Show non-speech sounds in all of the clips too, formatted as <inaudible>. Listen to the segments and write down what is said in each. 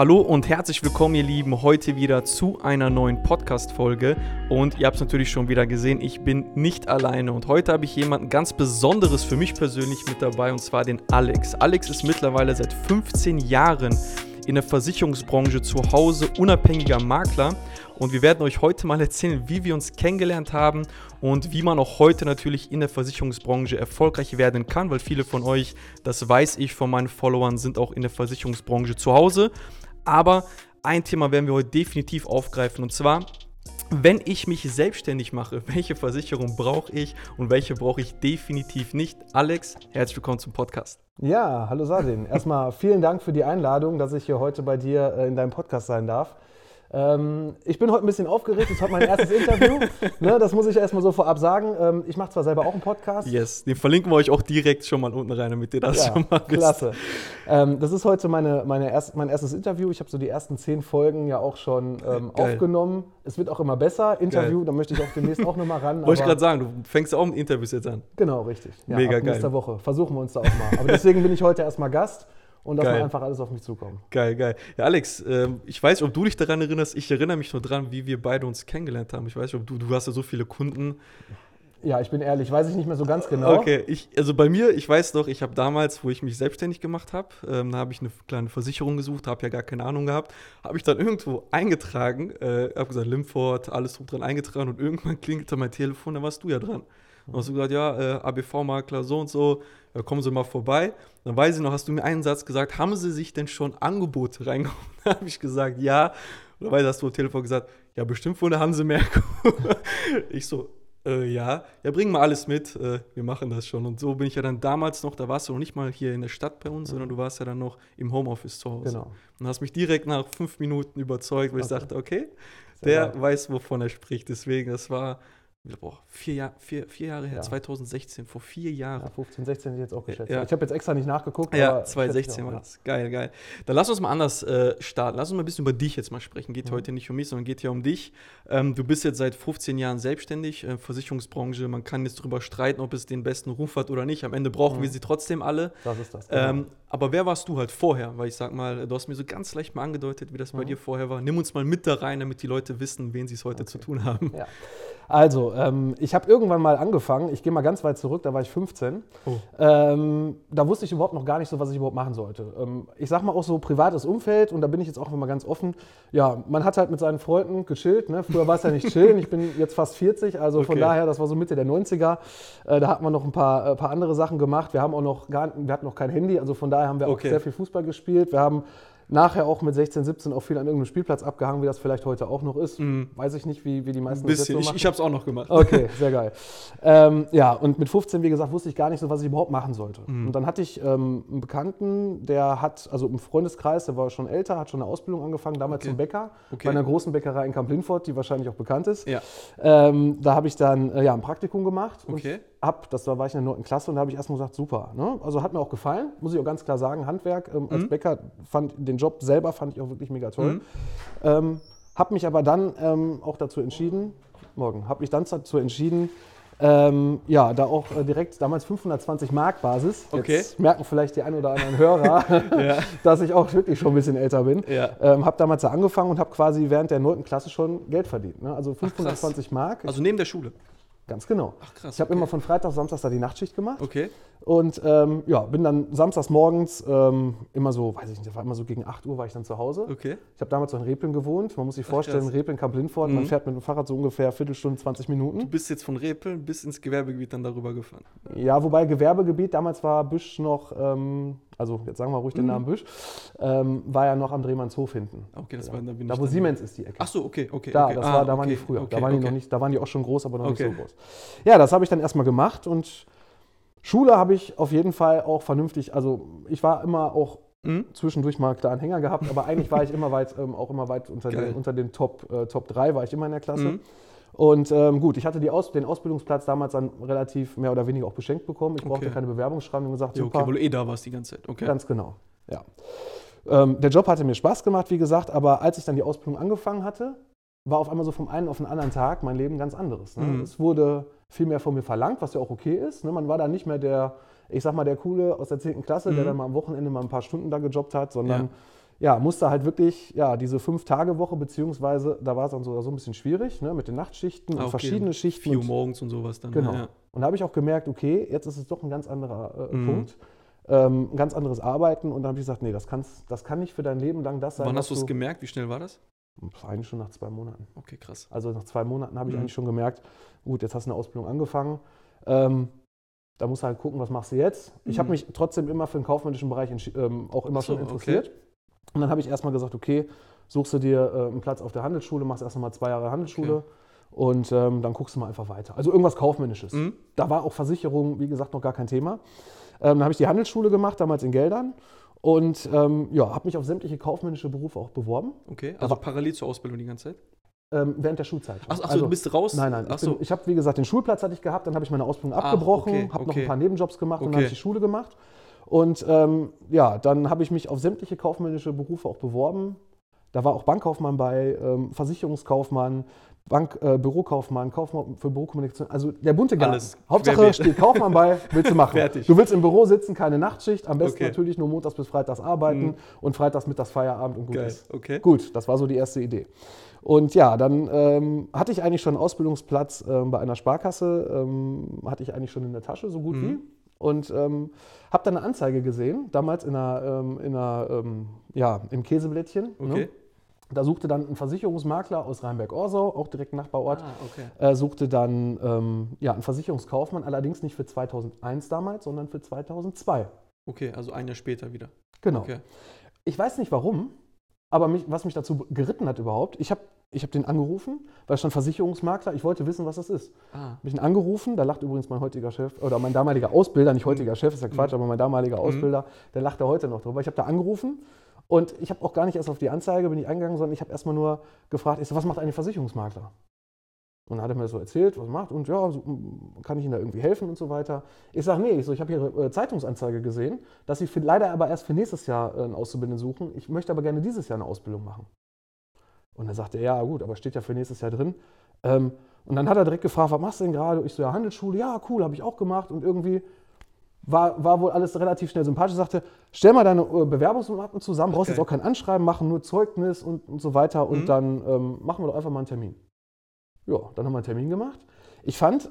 Hallo und herzlich willkommen, ihr Lieben, heute wieder zu einer neuen Podcast-Folge. Und ihr habt es natürlich schon wieder gesehen, ich bin nicht alleine. Und heute habe ich jemanden ganz Besonderes für mich persönlich mit dabei, und zwar den Alex. Alex ist mittlerweile seit 15 Jahren in der Versicherungsbranche zu Hause, unabhängiger Makler. Und wir werden euch heute mal erzählen, wie wir uns kennengelernt haben und wie man auch heute natürlich in der Versicherungsbranche erfolgreich werden kann, weil viele von euch, das weiß ich von meinen Followern, sind auch in der Versicherungsbranche zu Hause. Aber ein Thema werden wir heute definitiv aufgreifen und zwar, wenn ich mich selbstständig mache, <laughs> welche Versicherung brauche ich und welche brauche ich definitiv nicht? Alex, herzlich willkommen zum Podcast. Ja, hallo Sadin. Erstmal vielen Dank für die Einladung, dass ich hier heute bei dir äh, in deinem Podcast sein darf. Ähm, ich bin heute ein bisschen aufgeregt, das ist heute mein erstes Interview. <laughs> Ne, das muss ich erstmal so vorab sagen. Ähm, ich mache zwar selber auch einen Podcast. Yes, den verlinken wir euch auch direkt schon mal unten rein, damit ihr das ja, schon mal wisst. Klasse. Ähm, das ist heute meine, meine erst, mein erstes Interview. Ich habe so die ersten zehn Folgen ja auch schon ähm, aufgenommen. Es wird auch immer besser. Interview, da möchte ich auch demnächst auch nochmal ran. Wollte ich gerade sagen, du fängst ja auch mit Interviews jetzt an. Genau, richtig. Ja, Mega ab geil. Nächste Woche versuchen wir uns da auch mal. Aber deswegen bin ich heute erstmal Gast und dass geil. einfach alles auf mich zukommt. Geil, geil. Ja, Alex, äh, ich weiß ob du dich daran erinnerst. Ich erinnere mich nur daran, wie wir beide uns kennengelernt haben. Ich weiß nicht, ob du, du hast ja so viele Kunden. Ja, ich bin ehrlich, weiß ich nicht mehr so ganz genau. Okay, ich, also bei mir, ich weiß doch, ich habe damals, wo ich mich selbstständig gemacht habe, ähm, da habe ich eine kleine Versicherung gesucht, habe ja gar keine Ahnung gehabt, habe ich dann irgendwo eingetragen, äh, habe gesagt, Limford, alles dran eingetragen und irgendwann klingelte mein Telefon, da warst du ja dran. Und hast du gesagt, ja, äh, ABV-Makler so und so, ja, kommen Sie mal vorbei. Dann weiß ich noch, hast du mir einen Satz gesagt, haben Sie sich denn schon Angebote reingehauen? <laughs> Da habe ich gesagt, ja. Und dann hast du am Telefon gesagt, ja, bestimmt wohl eine Hansemerkur. <laughs> ich so, äh, ja, ja, bring mal alles mit, äh, wir machen das schon. Und so bin ich ja dann damals noch, da warst du noch nicht mal hier in der Stadt bei uns, mhm. sondern du warst ja dann noch im Homeoffice zu Hause. Genau. Und hast mich direkt nach fünf Minuten überzeugt, weil okay. ich dachte, okay, Sehr der geil. weiß, wovon er spricht. Deswegen, das war boah, vier, Jahr, vier, vier Jahre her, ja. 2016, vor vier Jahren. Ja, 15, 16 hätte ich jetzt auch geschätzt. Ja. Ich habe jetzt extra nicht nachgeguckt. Ja, 2016 war das. Geil, geil. Dann lass uns mal anders äh, starten. Lass uns mal ein bisschen über dich jetzt mal sprechen. Geht mhm. heute nicht um mich, sondern geht hier um dich. Ähm, du bist jetzt seit 15 Jahren selbstständig, äh, Versicherungsbranche. Man kann jetzt darüber streiten, ob es den besten Ruf hat oder nicht. Am Ende brauchen mhm. wir sie trotzdem alle. Das ist das. Genau. Ähm, aber wer warst du halt vorher? Weil ich sag mal, du hast mir so ganz leicht mal angedeutet, wie das mhm. bei dir vorher war. Nimm uns mal mit da rein, damit die Leute wissen, wen sie es heute okay. zu tun haben. Ja. Also, ähm, ich habe irgendwann mal angefangen, ich gehe mal ganz weit zurück, da war ich 15. Oh. Ähm, da wusste ich überhaupt noch gar nicht so, was ich überhaupt machen sollte. Ähm, ich sag mal auch so privates Umfeld, und da bin ich jetzt auch immer ganz offen. Ja, man hat halt mit seinen Freunden gechillt. Ne? Früher war es ja nicht <laughs> chillen, ich bin jetzt fast 40, also okay. von daher, das war so Mitte der 90er. Äh, da hat man noch ein paar, äh, paar andere Sachen gemacht. Wir haben auch noch gar, wir hatten noch kein Handy, also von daher haben wir okay. auch sehr viel Fußball gespielt. Wir haben nachher auch mit 16, 17 auch viel an irgendeinem Spielplatz abgehangen, wie das vielleicht heute auch noch ist. Mhm. Weiß ich nicht, wie, wie die meisten Ein bisschen. das jetzt so machen. Ich, ich habe es auch noch gemacht. Okay, <laughs> sehr geil. ähm, ja, und mit 15, wie gesagt, wusste ich gar nicht so, was ich überhaupt machen sollte. Mhm. Und dann hatte ich ähm, einen Bekannten, der hat, also im Freundeskreis, der war schon älter, hat schon eine Ausbildung angefangen, damals okay. zum Bäcker, okay. bei einer großen Bäckerei in Kamp-Lindfort, die wahrscheinlich auch bekannt ist. Ja. Ähm, da habe ich dann äh, ja, ein Praktikum gemacht. Okay ab, das war, war ich in der 9. Klasse und da habe ich erstmal gesagt, super. Ne? Also hat mir auch gefallen, muss ich auch ganz klar sagen. Handwerk ähm, als mhm. Bäcker fand den Job selber fand ich auch wirklich mega toll. Mhm. Ähm, habe mich aber dann ähm, auch dazu entschieden, morgen, habe mich dann dazu entschieden, ähm, ja, da auch äh, direkt damals 520 Mark Basis. Okay. Jetzt merken vielleicht die ein oder anderen Hörer, <laughs> ja. <laughs> dass ich auch wirklich schon ein bisschen älter bin. Ja. Ähm, habe damals da angefangen und habe quasi während der 9. Klasse schon Geld verdient. Ne? Also 520 Ach, Mark. Also neben der Schule? Ganz genau. Ach krass. Ich habe okay. immer von Freitag, Samstag da die Nachtschicht gemacht. Okay. Und ähm, ja, bin dann samstags morgens ähm, immer so, weiß ich nicht, das war immer so gegen 8 Uhr war ich dann zu Hause. Okay. Ich habe damals so in Repeln gewohnt. Man muss sich vorstellen, Ach, Repeln, Kamp Lindfort, mhm. man fährt mit dem Fahrrad so ungefähr Viertelstunde, 20 Minuten. Du bist jetzt von Repeln bis ins Gewerbegebiet dann darüber gefahren. Ja, wobei Gewerbegebiet, damals war Büsch noch, ähm, also jetzt sagen wir ruhig den mhm. Namen Büsch, ähm, war ja noch am Drehmannshof hinten. Okay, das war, da bin Da, wo Siemens ist die Ecke. Ach so, okay, okay. Da, okay. das ah, war, da waren die früher. Okay, da waren die noch nicht, da waren die auch schon groß, aber noch nicht so groß. Ja, das habe ich dann erstmal gemacht und Schule habe ich auf jeden Fall auch vernünftig, also ich war immer auch mhm. zwischendurch mal da einen Hänger gehabt, aber eigentlich war ich immer weit, ähm, auch immer weit unter den, unter den Top, äh, Top 3 war ich immer in der Klasse. Mhm. Und ähm, gut, ich hatte Aus den Ausbildungsplatz damals dann relativ mehr oder weniger auch beschenkt bekommen. Ich brauchte okay. keine Bewerbung schreiben und gesagt, ja, okay, super. weil du eh da warst die ganze Zeit. Okay. Ganz genau, ja. Ähm, der Job hatte mir Spaß gemacht, wie gesagt, aber als ich dann die Ausbildung angefangen hatte, war auf einmal so vom einen auf den anderen Tag mein Leben ganz anderes. Ne? Mhm. Es wurde viel mehr von mir verlangt, was ja auch okay ist. Ne? Man war da nicht mehr der, ich sag mal, der Coole aus der 10. Klasse, mhm. der dann mal am Wochenende mal ein paar Stunden da gejobbt hat, sondern ja, musste halt wirklich ja, diese Fünf-Tage-Woche, beziehungsweise da war es dann so, so ein bisschen schwierig, ne, mit den Nachtschichten Ah, und okay. verschiedene Schichten. 4 Uhr und- morgens und sowas dann. Genau. Ja. Und da habe ich auch gemerkt, okay, jetzt ist es doch ein ganz anderer äh, Mhm. Punkt. Ähm, ein ganz anderes Arbeiten. Und dann habe ich gesagt, nee, das, kann's, das kann nicht für dein Leben lang das sein. Wann hast du es gemerkt? Wie schnell war das? Eigentlich schon nach zwei Monaten. Okay, krass. Also nach zwei Monaten habe ich Mhm. eigentlich schon gemerkt, gut, jetzt hast du eine Ausbildung angefangen. Ähm, da musst du halt gucken, was machst du jetzt. Ich habe Mhm. mich trotzdem immer für den kaufmännischen Bereich ähm, auch immer so, schon interessiert. Und dann habe ich erstmal gesagt, okay, suchst du dir äh, einen Platz auf der Handelsschule, machst erst mal zwei Jahre Handelsschule Okay. und ähm, dann guckst du mal einfach weiter. Also irgendwas Kaufmännisches. Mhm. Da war auch Versicherung, wie gesagt, noch gar kein Thema. Ähm, dann habe ich die Handelsschule gemacht, damals in Geldern. Und ähm, ja, habe mich auf sämtliche kaufmännische Berufe auch beworben, Okay, also Aber- parallel zur Ausbildung die ganze Zeit? ähm, während der Schulzeit. Ach, ach so, Also- du bist raus? Nein, nein. Ach Ich, so. ich habe, wie gesagt, den Schulplatz hatte ich gehabt, dann habe ich meine Ausbildung Ach, abgebrochen, okay, habe noch okay. ein paar Nebenjobs gemacht und dann Okay. habe ich die Schule gemacht. Und ähm, ja, dann habe ich mich auf sämtliche kaufmännische Berufe auch beworben. Da war auch Bankkaufmann bei, ähm, Versicherungskaufmann, Bank, äh, Bürokaufmann, Kaufmann für Bürokommunikation, also der bunte Garten. Alles. Hauptsache steht Kaufmann bei, willst du machen. <laughs> Fertig. Du willst im Büro sitzen, keine Nachtschicht, am besten Okay. natürlich nur montags bis freitags arbeiten Mhm. und freitags mittags Feierabend und gut Geil, ist. okay. Gut, das war so die erste Idee. Und ja, dann ähm, hatte ich eigentlich schon einen Ausbildungsplatz ähm, bei einer Sparkasse, ähm, hatte ich eigentlich schon in der Tasche, so gut Mhm. wie. Und ähm, habe dann eine Anzeige gesehen, damals in einer, ähm, in einer ähm, ja, im Käseblättchen. Okay. Ne? Da suchte dann ein Versicherungsmakler aus Rheinberg-Orsau, auch direkt Nachbarort, Ah, okay. äh, suchte dann ähm, ja, einen Versicherungskaufmann, allerdings nicht für 2001 damals, sondern für 2002. Okay, also ein Jahr später wieder. Genau. Okay. Ich weiß nicht warum, aber mich, was mich dazu geritten hat überhaupt, ich habe ich hab den angerufen, weil schon Versicherungsmakler, ich wollte wissen, was das ist. Ah, Habe ich ihn angerufen, da lacht übrigens mein heutiger Chef, oder mein damaliger Ausbilder, nicht heutiger Chef, ist ja Quatsch, aber mein damaliger Mhm. Ausbilder, der lacht da heute noch drüber. Ich habe da angerufen und ich habe auch gar nicht erst auf die Anzeige bin ich eingegangen, sondern ich habe erstmal nur gefragt, ich so, was macht ein Versicherungsmakler? Und dann hat er mir so erzählt, was er macht und ja, so, mm, kann ich Ihnen da irgendwie helfen und so weiter. Ich sage, nee, ich, so, ich habe Ihre äh, Zeitungsanzeige gesehen, dass Sie für, leider aber erst für nächstes Jahr äh, einen Auszubildenden suchen. Ich möchte aber gerne dieses Jahr eine Ausbildung machen. Und dann sagte er, ja gut, aber steht ja für nächstes Jahr drin. Ähm, und dann hat er direkt gefragt, was machst du denn gerade? Ich so, ja, Handelsschule, ja, cool, habe ich auch gemacht. Und irgendwie war, war wohl alles relativ schnell sympathisch. Ich sagte, stell mal deine äh, Bewerbungsmappen zusammen, brauchst Okay. jetzt auch kein Anschreiben machen, nur Zeugnis und, und so weiter. Und Mhm. dann ähm, machen wir doch einfach mal einen Termin. Ja, dann haben wir einen Termin gemacht. Ich fand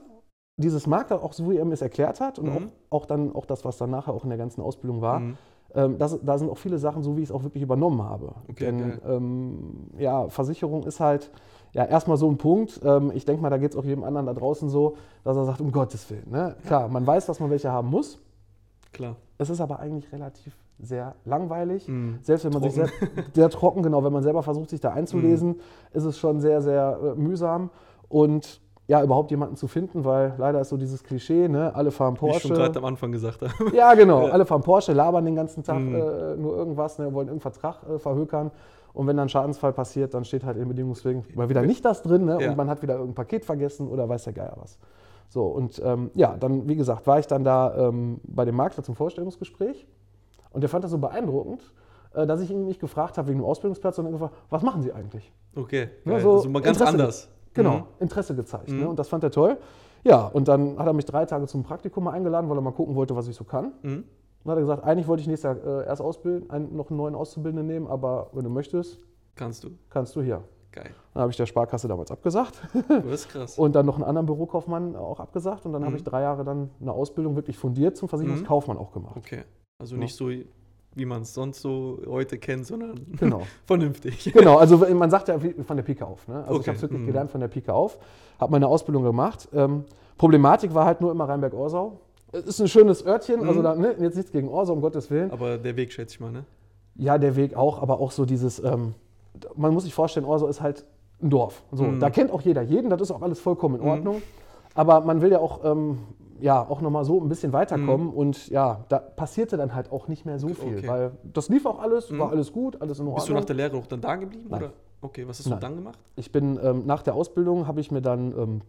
dieses Makler auch so, wie er mir es erklärt hat und Mhm. auch, auch dann auch das, was dann nachher auch in der ganzen Ausbildung war, Mhm. Ähm, das, da sind auch viele Sachen so, wie ich es auch wirklich übernommen habe. Okay, Denn ähm, ja, Versicherung ist halt ja erstmal so ein Punkt. Ähm, ich denke mal, da geht es auch jedem anderen da draußen so, dass er sagt, um Gottes Willen. Ne? Klar, man weiß, dass man welche haben muss. Klar. Es ist aber eigentlich relativ sehr langweilig. Mhm. Selbst wenn man sich sehr, Trocken. <laughs> sehr trocken, genau, wenn man selber versucht, sich da einzulesen, ist es schon sehr, sehr äh, mühsam. Und ja, überhaupt jemanden zu finden, weil leider ist so dieses Klischee, ne? alle fahren Wie ich schon gerade Porsche. am Anfang gesagt habe. Ja, genau, <laughs> Ja. alle fahren Porsche, labern den ganzen Tag Mhm. äh, nur irgendwas, ne? wollen irgendeinen Vertrag äh, verhökern. Und wenn dann ein Schadensfall passiert, dann steht halt in Bedingungswegen mal wieder nicht das drin ne? Ja. und man hat wieder irgendein Paket vergessen oder weiß der Geier was. So, und ähm, ja, dann, wie gesagt, war ich dann da ähm, bei dem Makler zum Vorstellungsgespräch und der fand das so beeindruckend, äh, dass ich ihn nicht gefragt habe wegen dem Ausbildungsplatz, sondern gefragt, was machen Sie eigentlich? Okay. Ja, so also mal ganz anders. Genau, Mhm. Interesse gezeigt. Mhm. Ne? Und das fand er toll. Ja, und dann hat er mich drei Tage zum Praktikum mal eingeladen, weil er mal gucken wollte, was ich so kann. Mhm. Dann hat er gesagt, eigentlich wollte ich nächstes Jahr äh, erst ausbilden, einen, noch einen neuen Auszubildenden nehmen, aber wenn du möchtest, Kannst du. kannst du hier. Geil. Dann habe ich der Sparkasse damals abgesagt Das ist krass. <laughs> und dann noch einen anderen Bürokaufmann auch abgesagt und dann habe Mhm. ich drei Jahre dann eine Ausbildung wirklich fundiert zum Versicherungskaufmann auch gemacht. Okay. Also nicht so, wie man es sonst so heute kennt, sondern Genau. <laughs> vernünftig. Genau, also man sagt ja von der Pike auf. Ne? Also ich Okay, habe es wirklich mhm. gelernt von der Pike auf, habe meine Ausbildung gemacht. Ähm, Problematik war halt nur immer Rheinberg-Orsau. Es ist ein schönes Örtchen, also Mhm. da, ne, jetzt nichts gegen Orsau, um Gottes Willen. Aber der Weg schätze ich mal, ne? Ja, der Weg auch, aber auch so dieses, ähm, man muss sich vorstellen, Orsau ist halt ein Dorf. So, Mhm. Da kennt auch jeder jeden, das ist auch alles vollkommen in Mhm. Ordnung. Aber man will ja auch, ähm, ja, auch nochmal so ein bisschen weiterkommen und ja, da passierte dann halt auch nicht mehr so viel, Okay. weil das lief auch alles, war Mhm. alles gut, alles in Ordnung. Bist du nach der Lehre auch dann da geblieben? Nein. Oder? Okay, was hast du Nein. dann gemacht? Ich bin ähm, nach der Ausbildung habe ich mir dann ähm,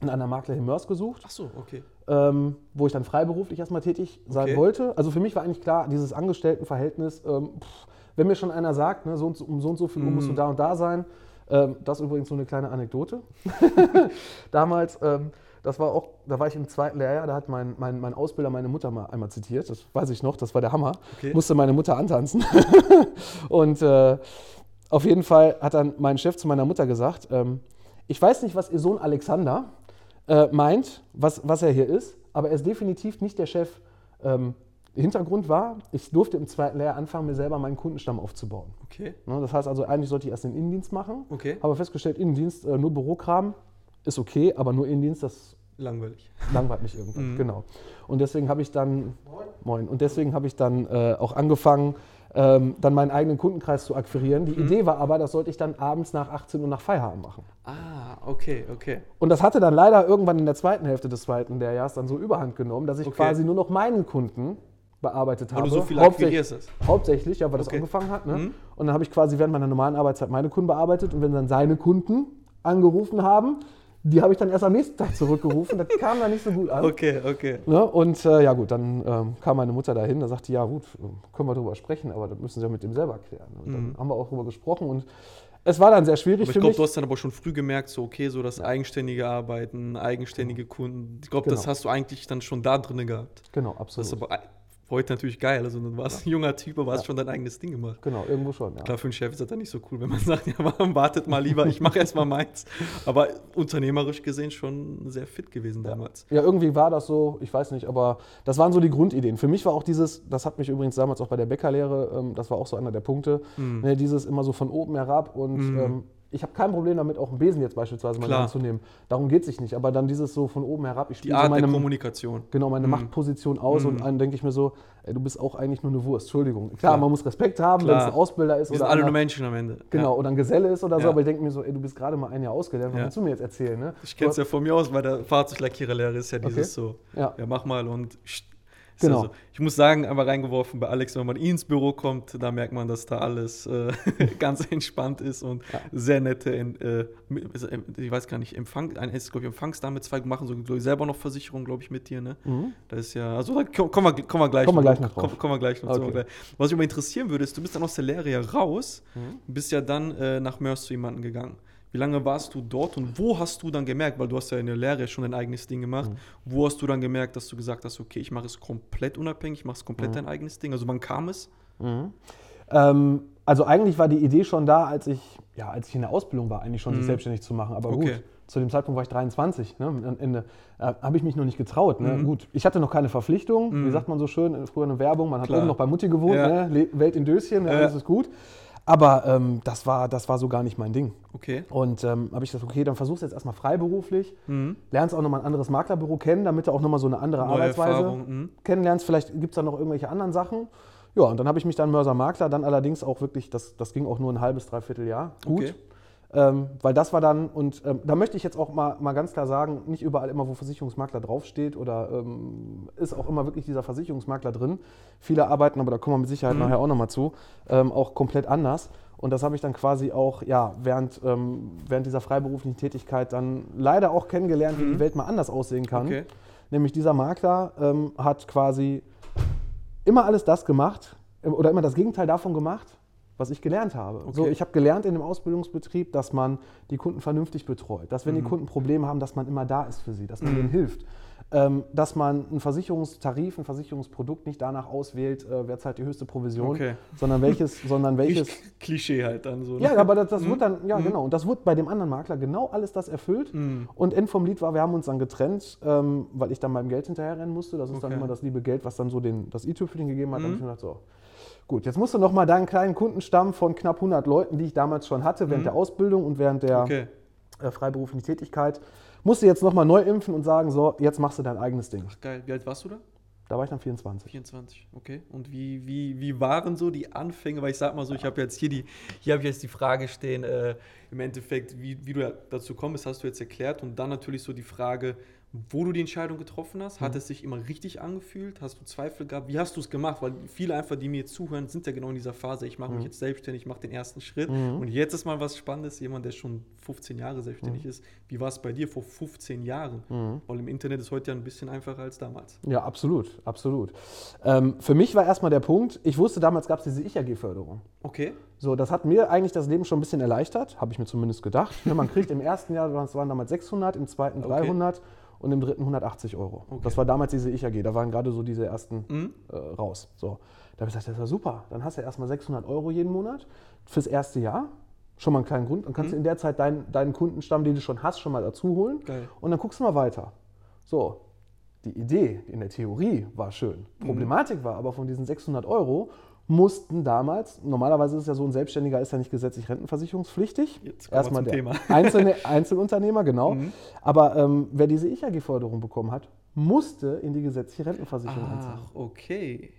in einer Maklerin Mörs gesucht, Ach so, okay. ähm, wo ich dann freiberuflich erstmal tätig sein Okay. wollte. Also für mich war eigentlich klar, dieses Angestelltenverhältnis, ähm, pff, wenn mir schon einer sagt, ne, so und so, um so und so viel Uhr musst du Mhm. da und da sein, ähm, das ist übrigens so eine kleine Anekdote. <laughs> <laughs> Damals, ähm, Das war auch, da war ich im zweiten Lehrjahr, da hat mein, mein, mein Ausbilder meine Mutter mal einmal zitiert. Das weiß ich noch, das war der Hammer. Okay. Musste meine Mutter antanzen. <laughs> und äh, auf jeden Fall hat dann mein Chef zu meiner Mutter gesagt, ähm, ich weiß nicht, was ihr Sohn Alexander äh, meint, was, was er hier ist, aber er ist definitiv nicht der Chef. Ähm, Hintergrund war, ich durfte im zweiten Lehrjahr anfangen, mir selber meinen Kundenstamm aufzubauen. Okay. Ne, das heißt also, eigentlich sollte ich erst den Innendienst machen. Okay. Habe festgestellt, Innendienst, äh, nur Bürokram ist okay, aber nur Innendienst, das Langweilig. langweilt mich irgendwann. Mhm. Genau. Und deswegen habe ich dann, moin, und deswegen habe ich dann äh, auch angefangen, ähm, dann meinen eigenen Kundenkreis zu akquirieren. Die Idee war aber, das sollte ich dann abends nach 18 Uhr nach Feierabend machen. Ah, okay, okay. Und das hatte dann leider irgendwann in der zweiten Hälfte des zweiten Lehrjahres dann so überhand genommen, dass ich Okay. quasi nur noch meinen Kunden bearbeitet Weil habe. du so viel akquirierst. Hauptsächlich, ja, weil das Okay. angefangen hat. Ne? Mhm. Und dann habe ich quasi während meiner normalen Arbeitszeit meine Kunden bearbeitet und wenn dann seine Kunden angerufen haben, die habe ich dann erst am nächsten Tag zurückgerufen. Das kam dann nicht so gut an. Okay, okay. Ne? Und äh, ja gut, dann ähm, kam meine Mutter dahin, da sagte ja gut, können wir darüber sprechen, aber das müssen Sie ja mit dem selber klären. Und dann haben wir auch darüber gesprochen und es war dann sehr schwierig Mhm. Aber ich glaube, du hast dann aber schon früh gemerkt, so okay, so das eigenständige Arbeiten, eigenständige Kunden. Ich glaube, das Genau. hast du eigentlich dann schon da drin gehabt. genau, Das absolut. ist aber heute natürlich geil. Also du warst ein junger Typ, aber hast Ja. schon dein eigenes Ding gemacht. genau, irgendwo schon, ja. Klar, für einen Chef ist das dann nicht so cool, wenn man <laughs> sagt, ja, wartet mal lieber, ich mache erst mal meins. Aber unternehmerisch gesehen schon sehr fit gewesen damals. Ja, irgendwie war das so, ich weiß nicht, aber das waren so die Grundideen. Für mich war auch dieses, das hat mich übrigens damals auch bei der Bäckerlehre, ähm, das war auch so einer der Punkte, Mhm. ne, dieses immer so von oben herab und ähm, ich habe kein Problem damit, auch einen Besen jetzt beispielsweise mal Klar. anzunehmen. Darum geht es sich nicht, aber dann dieses so von oben herab, ich Die spiele so Art meine, der Kommunikation. genau, meine Mhm. Machtposition aus Mhm. und dann denke ich mir so, ey, du bist auch eigentlich nur eine Wurst, Entschuldigung. Klar, Klar. man muss Respekt haben, wenn es ein Ausbilder ist Wir sind alle nur einer- Menschen am Ende. Genau, Ja. oder ein Geselle ist oder so, Ja. aber ich denke mir so, ey, du bist gerade mal ein Jahr ausgelernt, was Ja. willst du mir jetzt erzählen? Ne? Ich kenne es ja von mir aus, weil der Fahrzeuglackiererlehre ist ja dieses so, Ja. mach mal und Genau. ja so. Ich muss sagen, aber reingeworfen bei Alex, wenn man ins Büro kommt, da merkt man, dass da alles äh, <laughs> ganz entspannt ist und Ja. sehr nette, äh, mit- ich weiß gar nicht, Empfang, ein ist, glaube ich, Empfangsdame, zwei machen so, glaube ich, selber noch Versicherung, glaube ich, mit dir, ne? Mhm. Das ist ja, also da ko- kommen wir, kommen wir gleich Kommen noch- gleich noch drauf. Kommen, wir gleich noch Okay. Was mich aber interessieren würde, ist, du bist dann aus der Lehre ja raus, Mhm. bist ja dann äh, nach Mörs zu jemandem gegangen. Wie lange warst du dort und wo hast du dann gemerkt, weil du hast ja in der Lehre schon dein eigenes Ding gemacht, Mhm. wo hast du dann gemerkt, dass du gesagt hast, okay, ich mache es komplett unabhängig, ich mache es komplett Mhm. dein eigenes Ding? Also wann kam es? Mhm. Ähm, also eigentlich war die Idee schon da, als ich, ja, als ich in der Ausbildung war, eigentlich schon sich Mhm. selbstständig zu machen. Aber Okay. gut, zu dem Zeitpunkt war ich 23. Ne? Am Ende äh, habe ich mich noch nicht getraut. Ne? Mhm. Gut, ich hatte noch keine Verpflichtung. Wie Mhm. sagt man so schön, früher eine Werbung, man hat Klar. oben noch bei Mutti gewohnt, Ja. ne? Welt in Döschen? Ja. alles ist gut. Aber ähm, das, war, das war so gar nicht mein Ding. Okay. Und ähm, habe ich gesagt, okay, dann versuch's jetzt erstmal freiberuflich. Mhm. Lernst auch nochmal ein anderes Maklerbüro kennen, damit du auch nochmal so eine andere Neue Arbeitsweise mhm. kennenlernst. Vielleicht gibt es da noch irgendwelche anderen Sachen. Ja, und dann habe ich mich dann Mörser Makler, dann allerdings auch wirklich, das, das ging auch nur ein halbes, dreiviertel Jahr. Gut. Okay. Ähm, weil das war dann, und ähm, da möchte ich jetzt auch mal, mal ganz klar sagen, nicht überall immer, wo Versicherungsmakler draufsteht oder ähm, ist auch immer wirklich dieser Versicherungsmakler drin. Viele arbeiten, aber da kommen wir mit Sicherheit Mhm. nachher auch nochmal zu, ähm, auch komplett anders. Und das habe ich dann quasi auch, ja, während, ähm, während dieser freiberuflichen Tätigkeit dann leider auch kennengelernt, wie Mhm. die Welt mal anders aussehen kann. Okay. Nämlich dieser Makler ähm, hat quasi immer alles das gemacht oder immer das Gegenteil davon gemacht, was ich gelernt habe. So, Okay. ich habe gelernt in dem Ausbildungsbetrieb, dass man die Kunden vernünftig betreut, dass wenn die Mhm. Kunden Probleme haben, dass man immer da ist für sie, dass man Mhm. ihnen hilft. Ähm, dass man einen Versicherungstarif, ein Versicherungsprodukt nicht danach auswählt, äh, wer zahlt die höchste Provision, Okay. sondern welches, <laughs> sondern welches. Ich, Klischee halt dann so. ne? Ja, aber das, das Mhm. wird dann, ja Mhm. genau, und das wird bei dem anderen Makler genau alles das erfüllt. Mhm. Und End vom Lied war, wir haben uns dann getrennt, ähm, weil ich dann meinem Geld hinterherrennen musste. Das ist dann Okay. immer das liebe Geld, was dann so den, das i-Tüpfelchen gegeben hat. Mhm. habe ich mir gedacht, so, gut, jetzt musst du noch mal deinen kleinen Kundenstamm von knapp 100 Leuten, die ich damals schon hatte, während Mhm. der Ausbildung und während der Okay. äh, freiberuflichen Tätigkeit, musst du jetzt noch mal neu impfen und sagen, so, jetzt machst du dein eigenes Ding. Ach, geil. Wie alt warst du da? Da war ich dann 24. 24, okay. Und wie, wie, wie waren so die Anfänge? Weil ich sag mal so, ich habe jetzt hier die, hier habe ich jetzt die Frage stehen, äh, im Endeffekt, wie, wie du dazu kommst, hast du jetzt erklärt. Und dann natürlich so die Frage, wo du die Entscheidung getroffen hast. Hat Mhm. es sich immer richtig angefühlt? Hast du Zweifel gehabt? Wie hast du es gemacht? Weil viele einfach, die mir jetzt zuhören, sind ja genau in dieser Phase, ich mache mich Mhm. jetzt selbstständig, ich mache den ersten Schritt. Mhm. Und jetzt ist mal was Spannendes, jemand, der schon 15 Jahre selbstständig ist. Wie war es bei dir vor 15 Jahren? Mhm. Weil im Internet ist heute ja ein bisschen einfacher als damals. Ja, absolut, absolut. Ähm, für mich war erstmal der Punkt, ich wusste, damals gab es diese Ich-AG-Förderung. Okay. So, das hat mir eigentlich das Leben schon ein bisschen erleichtert, habe ich mir zumindest gedacht. Ne, man kriegt im ersten Jahr, das waren damals 600, im zweiten <laughs> Okay. 300 und im dritten 180 Euro. Okay. Das war damals diese Ich-AG, da waren gerade so diese ersten Mhm. äh, raus. So. Da habe ich gesagt, das ist ja super. Dann hast du erstmal 600 Euro jeden Monat fürs erste Jahr. Schon mal einen kleinen Grund. Dann kannst du in der Zeit deinen, deinen Kundenstamm, den du schon hast, schon mal dazu holen. Geil. Und dann guckst du mal weiter. So, die Idee in der Theorie war schön. Problematik war aber von diesen 600 Euro mussten damals, normalerweise ist es ja so, ein Selbstständiger ist ja nicht gesetzlich rentenversicherungspflichtig. Jetzt Erstmal der Thema. <laughs> Einzelne, Einzelunternehmer, genau. Mhm. Aber ähm, wer diese Ich-AG-Förderung bekommen hat, musste in die gesetzliche Rentenversicherung einzahlen. Ach, okay.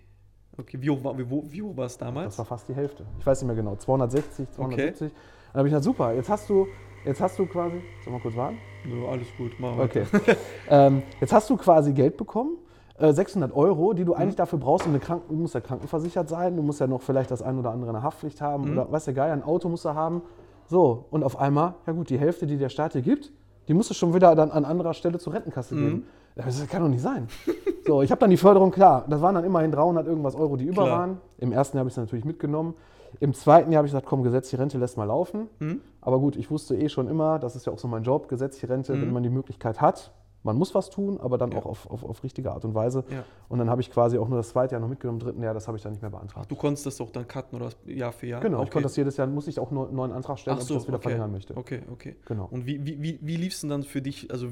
Okay, wie hoch war, wie, wie hoch war es damals? Das war fast die Hälfte. Ich weiß nicht mehr genau. 260, 270. Dann habe ich gesagt, super, jetzt hast du, jetzt hast du quasi, soll mal kurz warten? Ja, alles gut, machen wir. Okay. <laughs> ähm, jetzt hast du quasi Geld bekommen. Äh, 600 Euro, die du eigentlich dafür brauchst, um eine Kranken du musst ja krankenversichert sein, du musst ja noch vielleicht das ein oder andere eine Haftpflicht haben oder weiß der Geil, ein Auto musst du haben. So, und auf einmal, ja gut, die Hälfte, die der Staat dir gibt, die musst du schon wieder dann an anderer Stelle zur Rentenkasse geben. Das kann doch nicht sein. <laughs> So, ich habe dann die Förderung, klar, das waren dann immerhin 300 irgendwas Euro, die über Klar. waren. Im ersten Jahr habe ich es natürlich mitgenommen. Im zweiten Jahr habe ich gesagt, komm, gesetzliche Rente lässt mal laufen. Mhm. Aber gut, ich wusste eh schon immer, das ist ja auch so mein Job, gesetzliche Rente, wenn man die Möglichkeit hat. Man muss was tun, aber dann. Ja. auch auf, auf, auf richtige Art und Weise. Ja. Und dann habe ich quasi auch nur das zweite Jahr noch mitgenommen, im dritten Jahr, das habe ich dann nicht mehr beantragt. Du konntest das auch dann cutten oder Jahr für Jahr? Genau, ich okay. konnte das jedes Jahr, muss ich auch nur einen neuen Antrag stellen, Ach ob so, ich das wieder okay. verlängern möchte. Okay, okay. Genau. Und wie, wie, wie, wie lief es denn dann für dich? Also,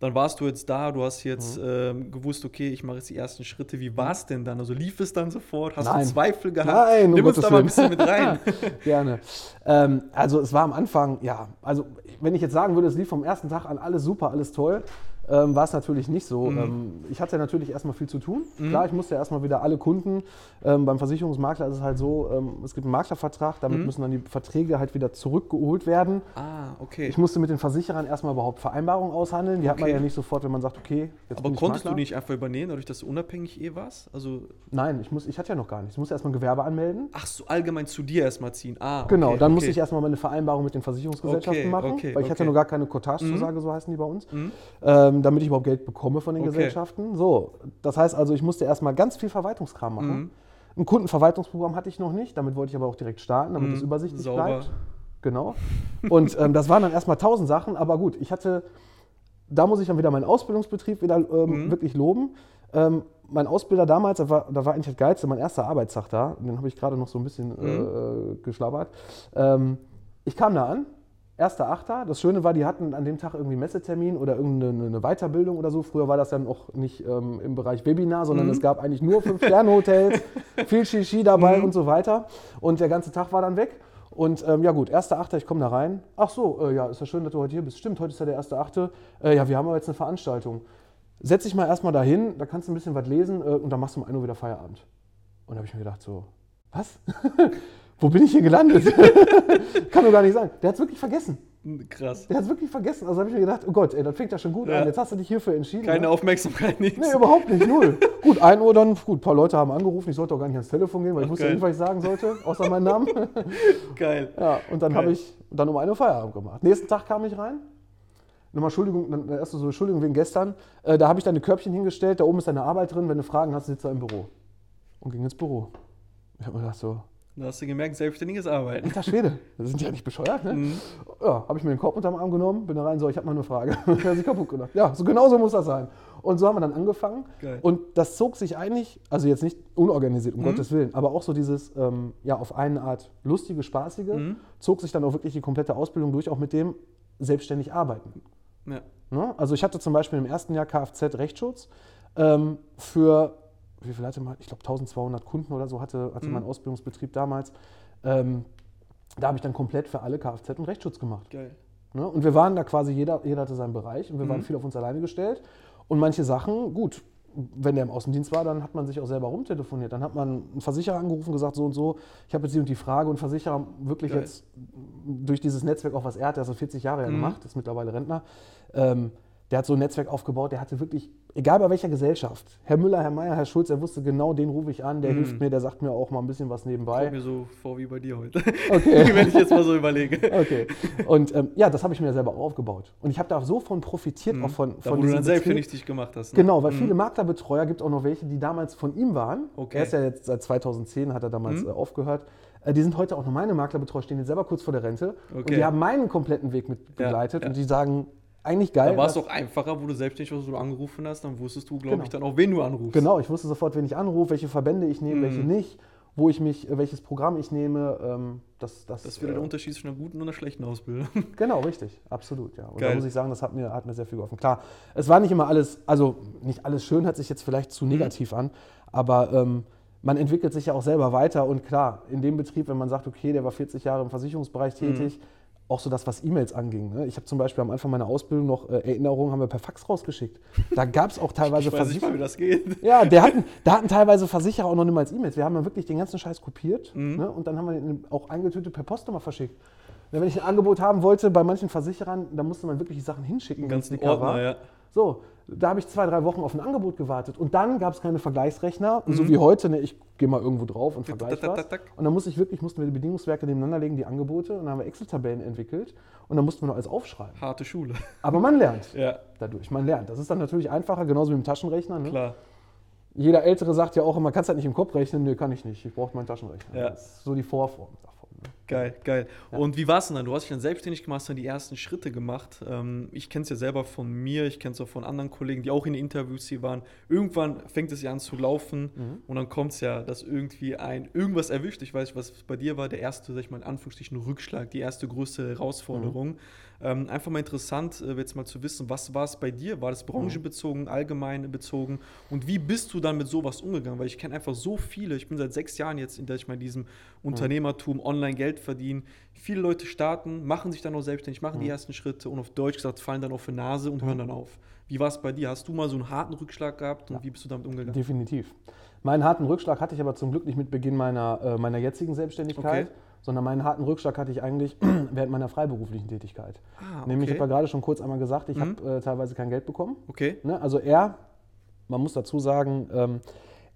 dann warst du jetzt da, du hast jetzt Mhm. ähm, gewusst, okay, ich mache jetzt die ersten Schritte. Wie war es denn dann? Also, lief es dann sofort? Hast Nein. du Zweifel gehabt? Nein, um Nimm uns da mal ein bisschen mit rein. <laughs> <laughs> Gerne. Ähm, also es war am Anfang, ja, also wenn ich jetzt sagen würde, es lief vom ersten Tag an alles super, alles toll, ähm, war es natürlich nicht so. Mhm. Ähm, ich hatte natürlich erstmal viel zu tun. Klar, ich musste erstmal wieder alle Kunden, ähm, beim Versicherungsmakler ist es halt so, ähm, es gibt einen Maklervertrag, damit Mhm. müssen dann die Verträge halt wieder zurückgeholt werden. ah, okay. Ich musste mit den Versicherern erstmal überhaupt Vereinbarungen aushandeln. Die hat man Okay. ja nicht sofort, wenn man sagt, okay, jetzt Aber bin ich konntest Makler. du nicht einfach übernehmen, dadurch, dass du unabhängig eh warst? Also, Nein, ich, muss, ich hatte ja noch gar nichts. Ich musste erstmal ein Gewerbe anmelden. ach so, allgemein zu dir erstmal ziehen. Ah, Genau, okay, dann okay. musste ich erstmal meine Vereinbarung mit den Versicherungsgesellschaften Okay, machen, okay, weil ich hatte okay. noch gar keine Cottage-Zusage, so heißen die bei uns, Mhm. Ähm, damit ich überhaupt Geld bekomme von den Okay. Gesellschaften. So, das heißt also, ich musste erstmal ganz viel Verwaltungskram machen. Mhm. Ein Kundenverwaltungsprogramm hatte ich noch nicht, damit wollte ich aber auch direkt starten, damit Mhm, es übersichtlich sauber. bleibt. Genau. Und ähm, das waren dann erstmal tausend Sachen, aber gut, ich hatte, da muss ich dann wieder meinen Ausbildungsbetrieb wieder ähm, Mhm. wirklich loben. Ähm, mein Ausbilder damals, da war, da war eigentlich das Geilste, mein erster Arbeitstag da, den habe ich gerade noch so ein bisschen Mhm. äh, geschlabbert. Ähm, ich kam da an, erster Achter. Das Schöne war, die hatten an dem Tag irgendwie Messetermin oder irgendeine eine Weiterbildung oder so. Früher war das dann auch nicht ähm, im Bereich Webinar, sondern Mhm. es gab eigentlich nur Fünf-Sterne-Hotels, <laughs> viel Shishi dabei Mhm. und so weiter. Und der ganze Tag war dann weg. Und ähm, ja gut, erster Achter, ich komme da rein. Ach so, äh, ja, ist ja schön, dass du heute hier bist. Stimmt, heute ist ja der erste Achte. Äh, ja, wir haben aber jetzt eine Veranstaltung. Setz dich mal erstmal dahin, da kannst du ein bisschen was lesen äh, und dann machst du um 1 Uhr wieder Feierabend. Und da habe ich mir gedacht so, was? <laughs> Wo bin ich hier gelandet? <laughs> Kann doch gar nicht sein. Der hat es wirklich vergessen. Krass. Der hat es wirklich vergessen. Also habe ich mir gedacht, oh Gott, ey, das fängt ja schon gut Ja. an. Jetzt hast du dich hierfür entschieden. Keine ne? Aufmerksamkeit, nichts. Nee, überhaupt nicht, null. <laughs> gut, 1 Uhr dann, gut, ein paar Leute haben angerufen. Ich sollte auch gar nicht ans Telefon gehen, weil ich Ach, wusste ja geil. nicht, was ich sagen sollte, außer meinen Namen. <laughs> Geil. Ja, und dann habe ich dann um 1 Uhr Feierabend gemacht. Nächsten Tag kam ich rein. Nochmal Entschuldigung, dann erst so Entschuldigung wegen gestern. Äh, da habe ich dann ein Körbchen hingestellt, da oben ist deine Arbeit drin. Wenn du Fragen hast, sitzt er im Büro. Und ging ins Büro. Ich habe mir gedacht, so, Da hast du gemerkt, selbstständiges Arbeiten. alter Schwede, das sind ja nicht bescheuert, ne? Mhm. Ja, habe ich mir den Korb unterm Arm genommen, bin da rein, so, ich habe mal eine Frage. Der <laughs> hat sich kaputt gemacht. Ja, so genau so muss das sein. Und so haben wir dann angefangen. Geil. Und das zog sich eigentlich, also jetzt nicht unorganisiert, um Mhm. Gottes Willen, aber auch so dieses, ähm, ja, auf eine Art lustige, spaßige, Mhm. zog sich dann auch wirklich die komplette Ausbildung durch, auch mit dem selbstständig arbeiten. Ja. Ne? Also ich hatte zum Beispiel im ersten Jahr Kfz-Rechtsschutz ähm, für, wie viel hatte man? Ich glaube 1200 Kunden oder so hatte, hatte Mhm. mein Ausbildungsbetrieb damals. Ähm, da habe ich dann komplett für alle Kfz und Rechtsschutz gemacht. Geil. Ne? Und wir waren da quasi, jeder, jeder hatte seinen Bereich und wir waren Mhm. viel auf uns alleine gestellt. Und manche Sachen, gut, wenn der im Außendienst war, dann hat man sich auch selber rumtelefoniert. Dann hat man einen Versicherer angerufen, gesagt, so und so, ich habe jetzt die und die Frage und Versicherer wirklich Geil. jetzt durch dieses Netzwerk auch was er hat, der hat so 40 Jahre ja Mhm. gemacht, ist mittlerweile Rentner. Ähm, der hat so ein Netzwerk aufgebaut, der hatte wirklich, egal bei welcher Gesellschaft, Herr Müller, Herr Meier, Herr Schulz, er wusste genau, den rufe ich an, der Mhm. hilft mir, der sagt mir auch mal ein bisschen was Kommt nebenbei. mir so vor wie bei dir heute. Okay. <laughs> Wenn ich jetzt mal so überlege. Okay. Und ähm, ja, das habe ich mir selber auch aufgebaut. Und ich habe da so von profitiert, auch von. Da, von wo du dann selbstständig dich gemacht hast. Ne? Genau, weil Mhm. viele Maklerbetreuer gibt auch noch welche, die damals von ihm waren. Okay. Er ist ja jetzt seit 2010, hat er damals Mhm. äh, aufgehört. Äh, die sind heute auch noch meine Maklerbetreuer, stehen jetzt selber kurz vor der Rente. Und Okay. die haben meinen kompletten Weg mit begleitet. ja. Und die sagen, eigentlich geil. Da war es auch einfacher, wo du selbstständig warst, wo du angerufen hast, dann wusstest du, glaube Genau. ich, dann auch, wen du anrufst. Genau, ich wusste sofort, wen ich anrufe, welche Verbände ich nehme, welche Mhm. nicht, wo ich mich, äh, welches Programm ich nehme. Ähm, das, das, Das ist wieder äh, der Unterschied zwischen einer guten und einer schlechten Ausbildung. <laughs> Genau, richtig, absolut, ja. Und da Geil. muss ich sagen, das hat mir, hat mir sehr viel geholfen. Klar, es war nicht immer alles, also nicht alles schön, hört sich jetzt vielleicht Mhm. zu negativ an, aber ähm, man entwickelt sich ja auch selber weiter und klar, in dem Betrieb, wenn man sagt, okay, der war 40 Jahre im Versicherungsbereich Mhm. Auch so das, was E-Mails anging. Ne? Ich habe zum Beispiel am Anfang meiner Ausbildung noch äh, Erinnerungen, haben wir per Fax rausgeschickt. Da gab es auch <laughs> teilweise Ich weiß nicht mal, wie das geht. <laughs> ja, der hatten, da hatten teilweise Versicherer auch noch nicht mal E-Mails. Wir haben ja wirklich den ganzen Scheiß kopiert Mhm. ne? und dann haben wir den auch eingetütet per Post immer verschickt. Wenn ich ein Angebot haben wollte bei manchen Versicherern, da musste man wirklich die Sachen hinschicken. Wenn's ganzen dicker Ordner, ja. So, da habe ich zwei, drei Wochen auf ein Angebot gewartet. Und dann gab es keine Vergleichsrechner, so wie heute. Ne, ich gehe mal irgendwo drauf und vergleiche Mhm. was. Und dann musste ich wirklich, mussten wir die Bedingungswerke nebeneinander legen, die Angebote. Und dann haben wir Excel-Tabellen entwickelt. Und dann mussten wir noch alles aufschreiben. Harte Schule. Aber man lernt Ja, dadurch. Man lernt. Das ist dann natürlich einfacher, genauso wie im Taschenrechner. Ne? klar. Jeder Ältere sagt ja auch immer, kannst halt nicht im Kopf rechnen. Nee, kann ich nicht. Ich brauche meinen Taschenrechner. Ja. Das ist so die Vorform Geil, geil. Und wie war es denn dann? Du hast dich dann selbstständig gemacht, hast dann die ersten Schritte gemacht. Ähm, ich kenne es ja selber von mir, ich kenne es auch von anderen Kollegen, die auch in den Interviews hier waren. Irgendwann fängt es ja an zu laufen und dann kommt es ja, dass irgendwie ein irgendwas erwischt. Ich weiß nicht, was bei dir war, der erste, sag ich mal, in Anführungsstrichen Rückschlag, die erste größte Herausforderung. Ähm, einfach mal interessant, äh, jetzt mal zu wissen, was war es bei dir? War das branchenbezogen, allgemein bezogen? Und wie bist du dann mit sowas umgegangen? Weil ich kenne einfach so viele, ich bin seit sechs Jahren jetzt in, der ich mal in diesem Unternehmertum, online Geld verdienen. Viele Leute starten, machen sich dann auch selbstständig, machen die ersten Schritte und auf Deutsch gesagt, fallen dann auf die Nase und hören dann auf. Wie war es bei dir? Hast du mal so einen harten Rückschlag gehabt und wie bist du damit umgegangen? Definitiv. Meinen harten Rückschlag hatte ich aber zum Glück nicht mit Beginn meiner, äh, meiner jetzigen Selbstständigkeit, Okay. Sondern meinen harten Rückschlag hatte ich eigentlich <clears throat> während meiner freiberuflichen Tätigkeit. Ah, Nämlich, ich okay. habe ja gerade schon kurz einmal gesagt, ich Mhm. habe äh, teilweise kein Geld bekommen. Okay. Ne? Also er, man muss dazu sagen, ähm,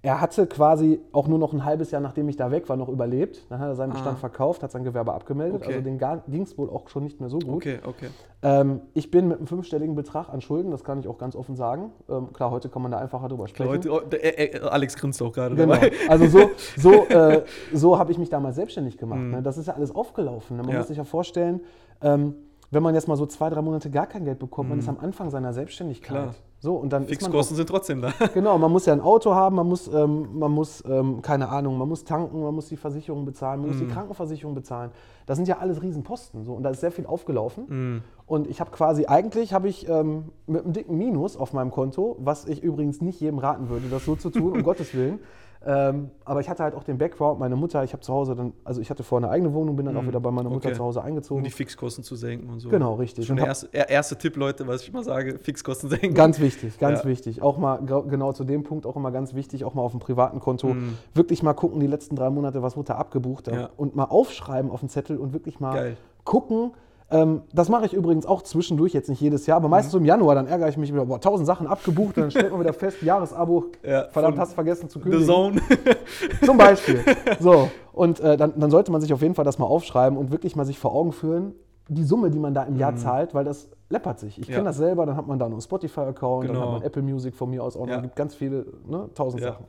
er hatte quasi auch nur noch ein halbes Jahr, nachdem ich da weg war, noch überlebt. Dann hat er seinen Bestand Ah. verkauft, hat sein Gewerbe abgemeldet. Okay. Also den ging es wohl auch schon nicht mehr so gut. Okay, okay. Ähm, ich bin mit einem fünfstelligen Betrag an Schulden, das kann ich auch ganz offen sagen. Ähm, klar, heute kann man da einfacher drüber sprechen. Leute, oh, der- äh, äh, Alex grinst auch gerade Genau. dabei. Also so, <laughs> so, äh, so habe ich mich damals selbstständig gemacht. Ne? Das ist ja alles aufgelaufen. Ne? Man Ja. muss sich ja vorstellen, ähm, wenn man jetzt mal so zwei, drei Monate gar kein Geld bekommt, man ist am Anfang seiner Selbstständigkeit. Klar. So, und dann ist man auch Fixkosten sind trotzdem da. <laughs> Genau, man muss ja ein Auto haben, man muss, ähm, man muss ähm, keine Ahnung, man muss tanken, man muss die Versicherung bezahlen, man muss Mhm. die Krankenversicherung bezahlen. Das sind ja alles Riesenposten. So, und da ist sehr viel aufgelaufen. Mhm. Und ich habe quasi, eigentlich habe ich ähm, mit einem dicken Minus auf meinem Konto, was ich übrigens nicht jedem raten würde, das so zu tun, um <laughs> Gottes Willen. Ähm, aber ich hatte halt auch den Background, meine Mutter, ich habe zu Hause dann, also ich hatte vorher eine eigene Wohnung, bin dann auch wieder bei meiner Mutter Mhm. Okay. zu Hause eingezogen. Um die Fixkosten zu senken und so. Genau, richtig. Schon der erste, er- erste Tipp, Leute, was ich immer sage, Fixkosten senken. Ganz wichtig, ganz Ja. wichtig. Auch mal genau zu dem Punkt auch immer ganz wichtig, auch mal auf dem privaten Konto Mhm. wirklich mal gucken, die letzten drei Monate, was wurde da abgebucht Ja. und mal aufschreiben auf den Zettel und wirklich mal Geil. gucken. Ähm, das mache ich übrigens auch zwischendurch, jetzt nicht jedes Jahr, aber meistens so im Januar, dann ärgere ich mich wieder, boah, tausend Sachen abgebucht und dann stellt man wieder fest, <laughs> Jahresabo, Ja, verdammt, hast vergessen zu The kündigen. Zone. <laughs> Zum Beispiel. <laughs> So, und äh, dann, dann sollte man sich auf jeden Fall das mal aufschreiben und wirklich mal sich vor Augen führen, die Summe, die man da im Jahr zahlt, weil das läppert sich. Ich Mhm. Ja. kenne das selber, dann hat man da noch einen Spotify-Account, dann Genau. hat man Apple Music von mir aus auch Ja. noch, gibt ganz viele, ne, tausend Ja. Sachen.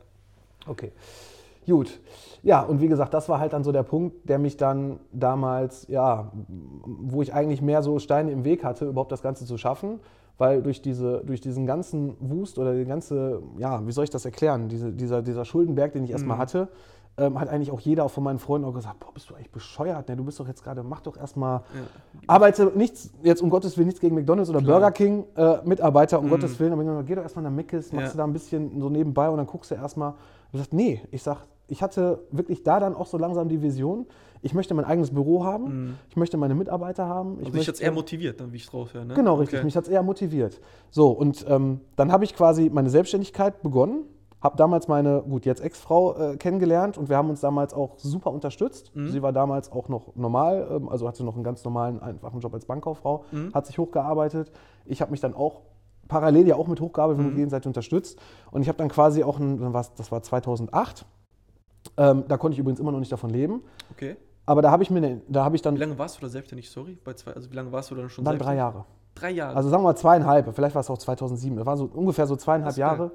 Okay. Gut. Ja, und wie gesagt, das war halt dann so der Punkt, der mich dann damals, ja, wo ich eigentlich mehr so Steine im Weg hatte, überhaupt das Ganze zu schaffen, weil durch, diese, durch diesen ganzen Wust oder den ganze, ja, wie soll ich das erklären, diese, dieser, dieser Schuldenberg, den ich erstmal hatte, ähm, hat eigentlich auch jeder von meinen Freunden auch gesagt, boah, bist du eigentlich bescheuert, ne? du bist doch jetzt gerade, mach doch erstmal, arbeite nichts, jetzt um Gottes Willen nichts gegen McDonalds oder Burger King äh, Mitarbeiter, um Gottes Willen, aber ich gesagt, geh doch erstmal nach Mc's, machst Mhm. Ja. du da ein bisschen so nebenbei und dann guckst du erstmal. Ich gesagt, nee, ich sag, ich hatte wirklich da dann auch so langsam die Vision, ich möchte mein eigenes Büro haben, ich möchte meine Mitarbeiter haben. Also dich möchte, jetzt eher motiviert, dann wie ich drauf höre. Ne? Genau, richtig. Okay. Mich hat es eher motiviert. So, und ähm, dann habe ich quasi meine Selbstständigkeit begonnen, habe damals meine, gut, jetzt Ex-Frau äh, kennengelernt und wir haben uns damals auch super unterstützt. Mhm. Sie war damals auch noch normal, ähm, also hatte noch einen ganz normalen, einfachen Job als Bankkauffrau, Mhm. hat sich hochgearbeitet. Ich habe mich dann auch parallel ja auch mit hochgearbeitet Mhm. gegenseitig unterstützt. Und ich habe dann quasi auch, ein, das war 2008, ähm, da konnte ich übrigens immer noch nicht davon leben. okay. Aber da habe ich mir, ne- da habe ich dann, Wie lange warst du da selbstständig? Sorry, bei zwei, also wie lange warst du da schon dann drei? Jahre. Drei Jahre. Also sagen wir mal zweieinhalb, vielleicht war es auch 2007. Das waren so ungefähr so zweieinhalb Jahre.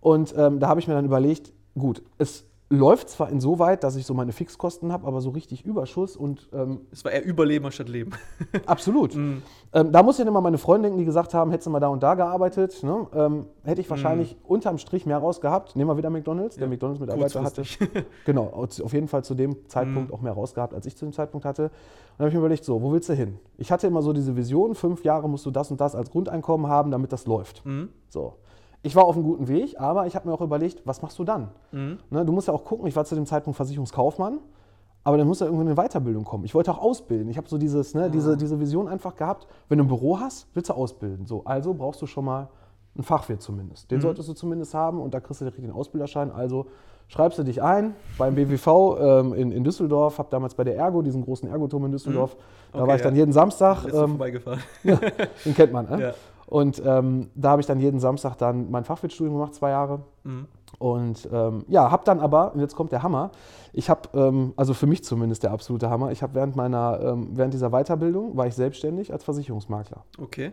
Und ähm, da habe ich mir dann überlegt, gut, es läuft zwar insoweit, dass ich so meine Fixkosten habe, aber so richtig Überschuss und ähm, Es war eher Überleben anstatt Leben. <laughs> absolut. Mhm. Ähm, da muss ich dann immer meine Freunde denken, die gesagt haben, hättest du mal da und da gearbeitet, ne? ähm, hätte ich wahrscheinlich unterm Strich mehr rausgehabt. Nehmen wir wieder McDonalds, der Ja, McDonalds-Mitarbeiter hatte. <laughs> Genau, auf jeden Fall zu dem Zeitpunkt auch mehr rausgehabt, als ich zu dem Zeitpunkt hatte. Und dann habe ich mir überlegt, so, wo willst du hin? Ich hatte immer so diese Vision, fünf Jahre musst du das und das als Grundeinkommen haben, damit das läuft. Mhm. So. Ich war auf einem guten Weg, aber ich habe mir auch überlegt, was machst du dann? Mhm. Ne, du musst ja auch gucken, ich war zu dem Zeitpunkt Versicherungskaufmann, aber dann muss ja irgendwie eine Weiterbildung kommen. Ich wollte auch ausbilden. Ich habe so dieses, ne, diese, diese Vision einfach gehabt, wenn du ein Büro hast, willst du ausbilden. So, also brauchst du schon mal einen Fachwirt zumindest. Den solltest du zumindest haben und da kriegst du direkt den Ausbilderschein. Also schreibst du dich ein beim BWV ähm, in, in Düsseldorf, habe damals bei der Ergo, diesen großen Ergoturm in Düsseldorf, da Okay, war ich dann ja. jeden Samstag. Ähm, vorbeigefahren. <laughs> den kennt man, ne? Ja. Und ähm, da habe ich dann jeden Samstag dann mein Fachwirtstudium gemacht, zwei Jahre. Mhm. Und ähm, ja, habe dann aber, und jetzt kommt der Hammer, ich habe, ähm, also für mich zumindest der absolute Hammer, ich habe während meiner, ähm, während dieser Weiterbildung, war ich selbstständig als Versicherungsmakler. Okay.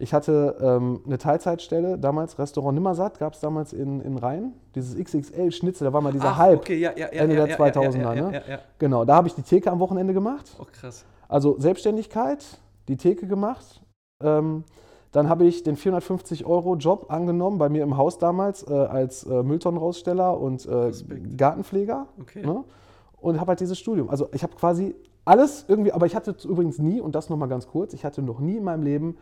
Ich hatte ähm, eine Teilzeitstelle, damals Restaurant Nimmersatt, gab es damals in, in Rhein, dieses XXL-Schnitzel, da war mal dieser Ach, Hype. okay, ja, ja, ja, Ende der ja, ja, 2000er, ja, ja, ne? Genau, da habe ich die Theke am Wochenende gemacht. Oh, krass. Also Selbstständigkeit, die Theke gemacht. Ähm, dann habe ich den 450-Euro-Job angenommen, bei mir im Haus damals, äh, als äh, Mülltonnenraussteller und äh. Gartenpfleger. Okay. Ne? Und habe halt dieses Studium. Also ich habe quasi alles irgendwie, aber ich hatte übrigens nie, und das nochmal ganz kurz, ich hatte noch nie in meinem Leben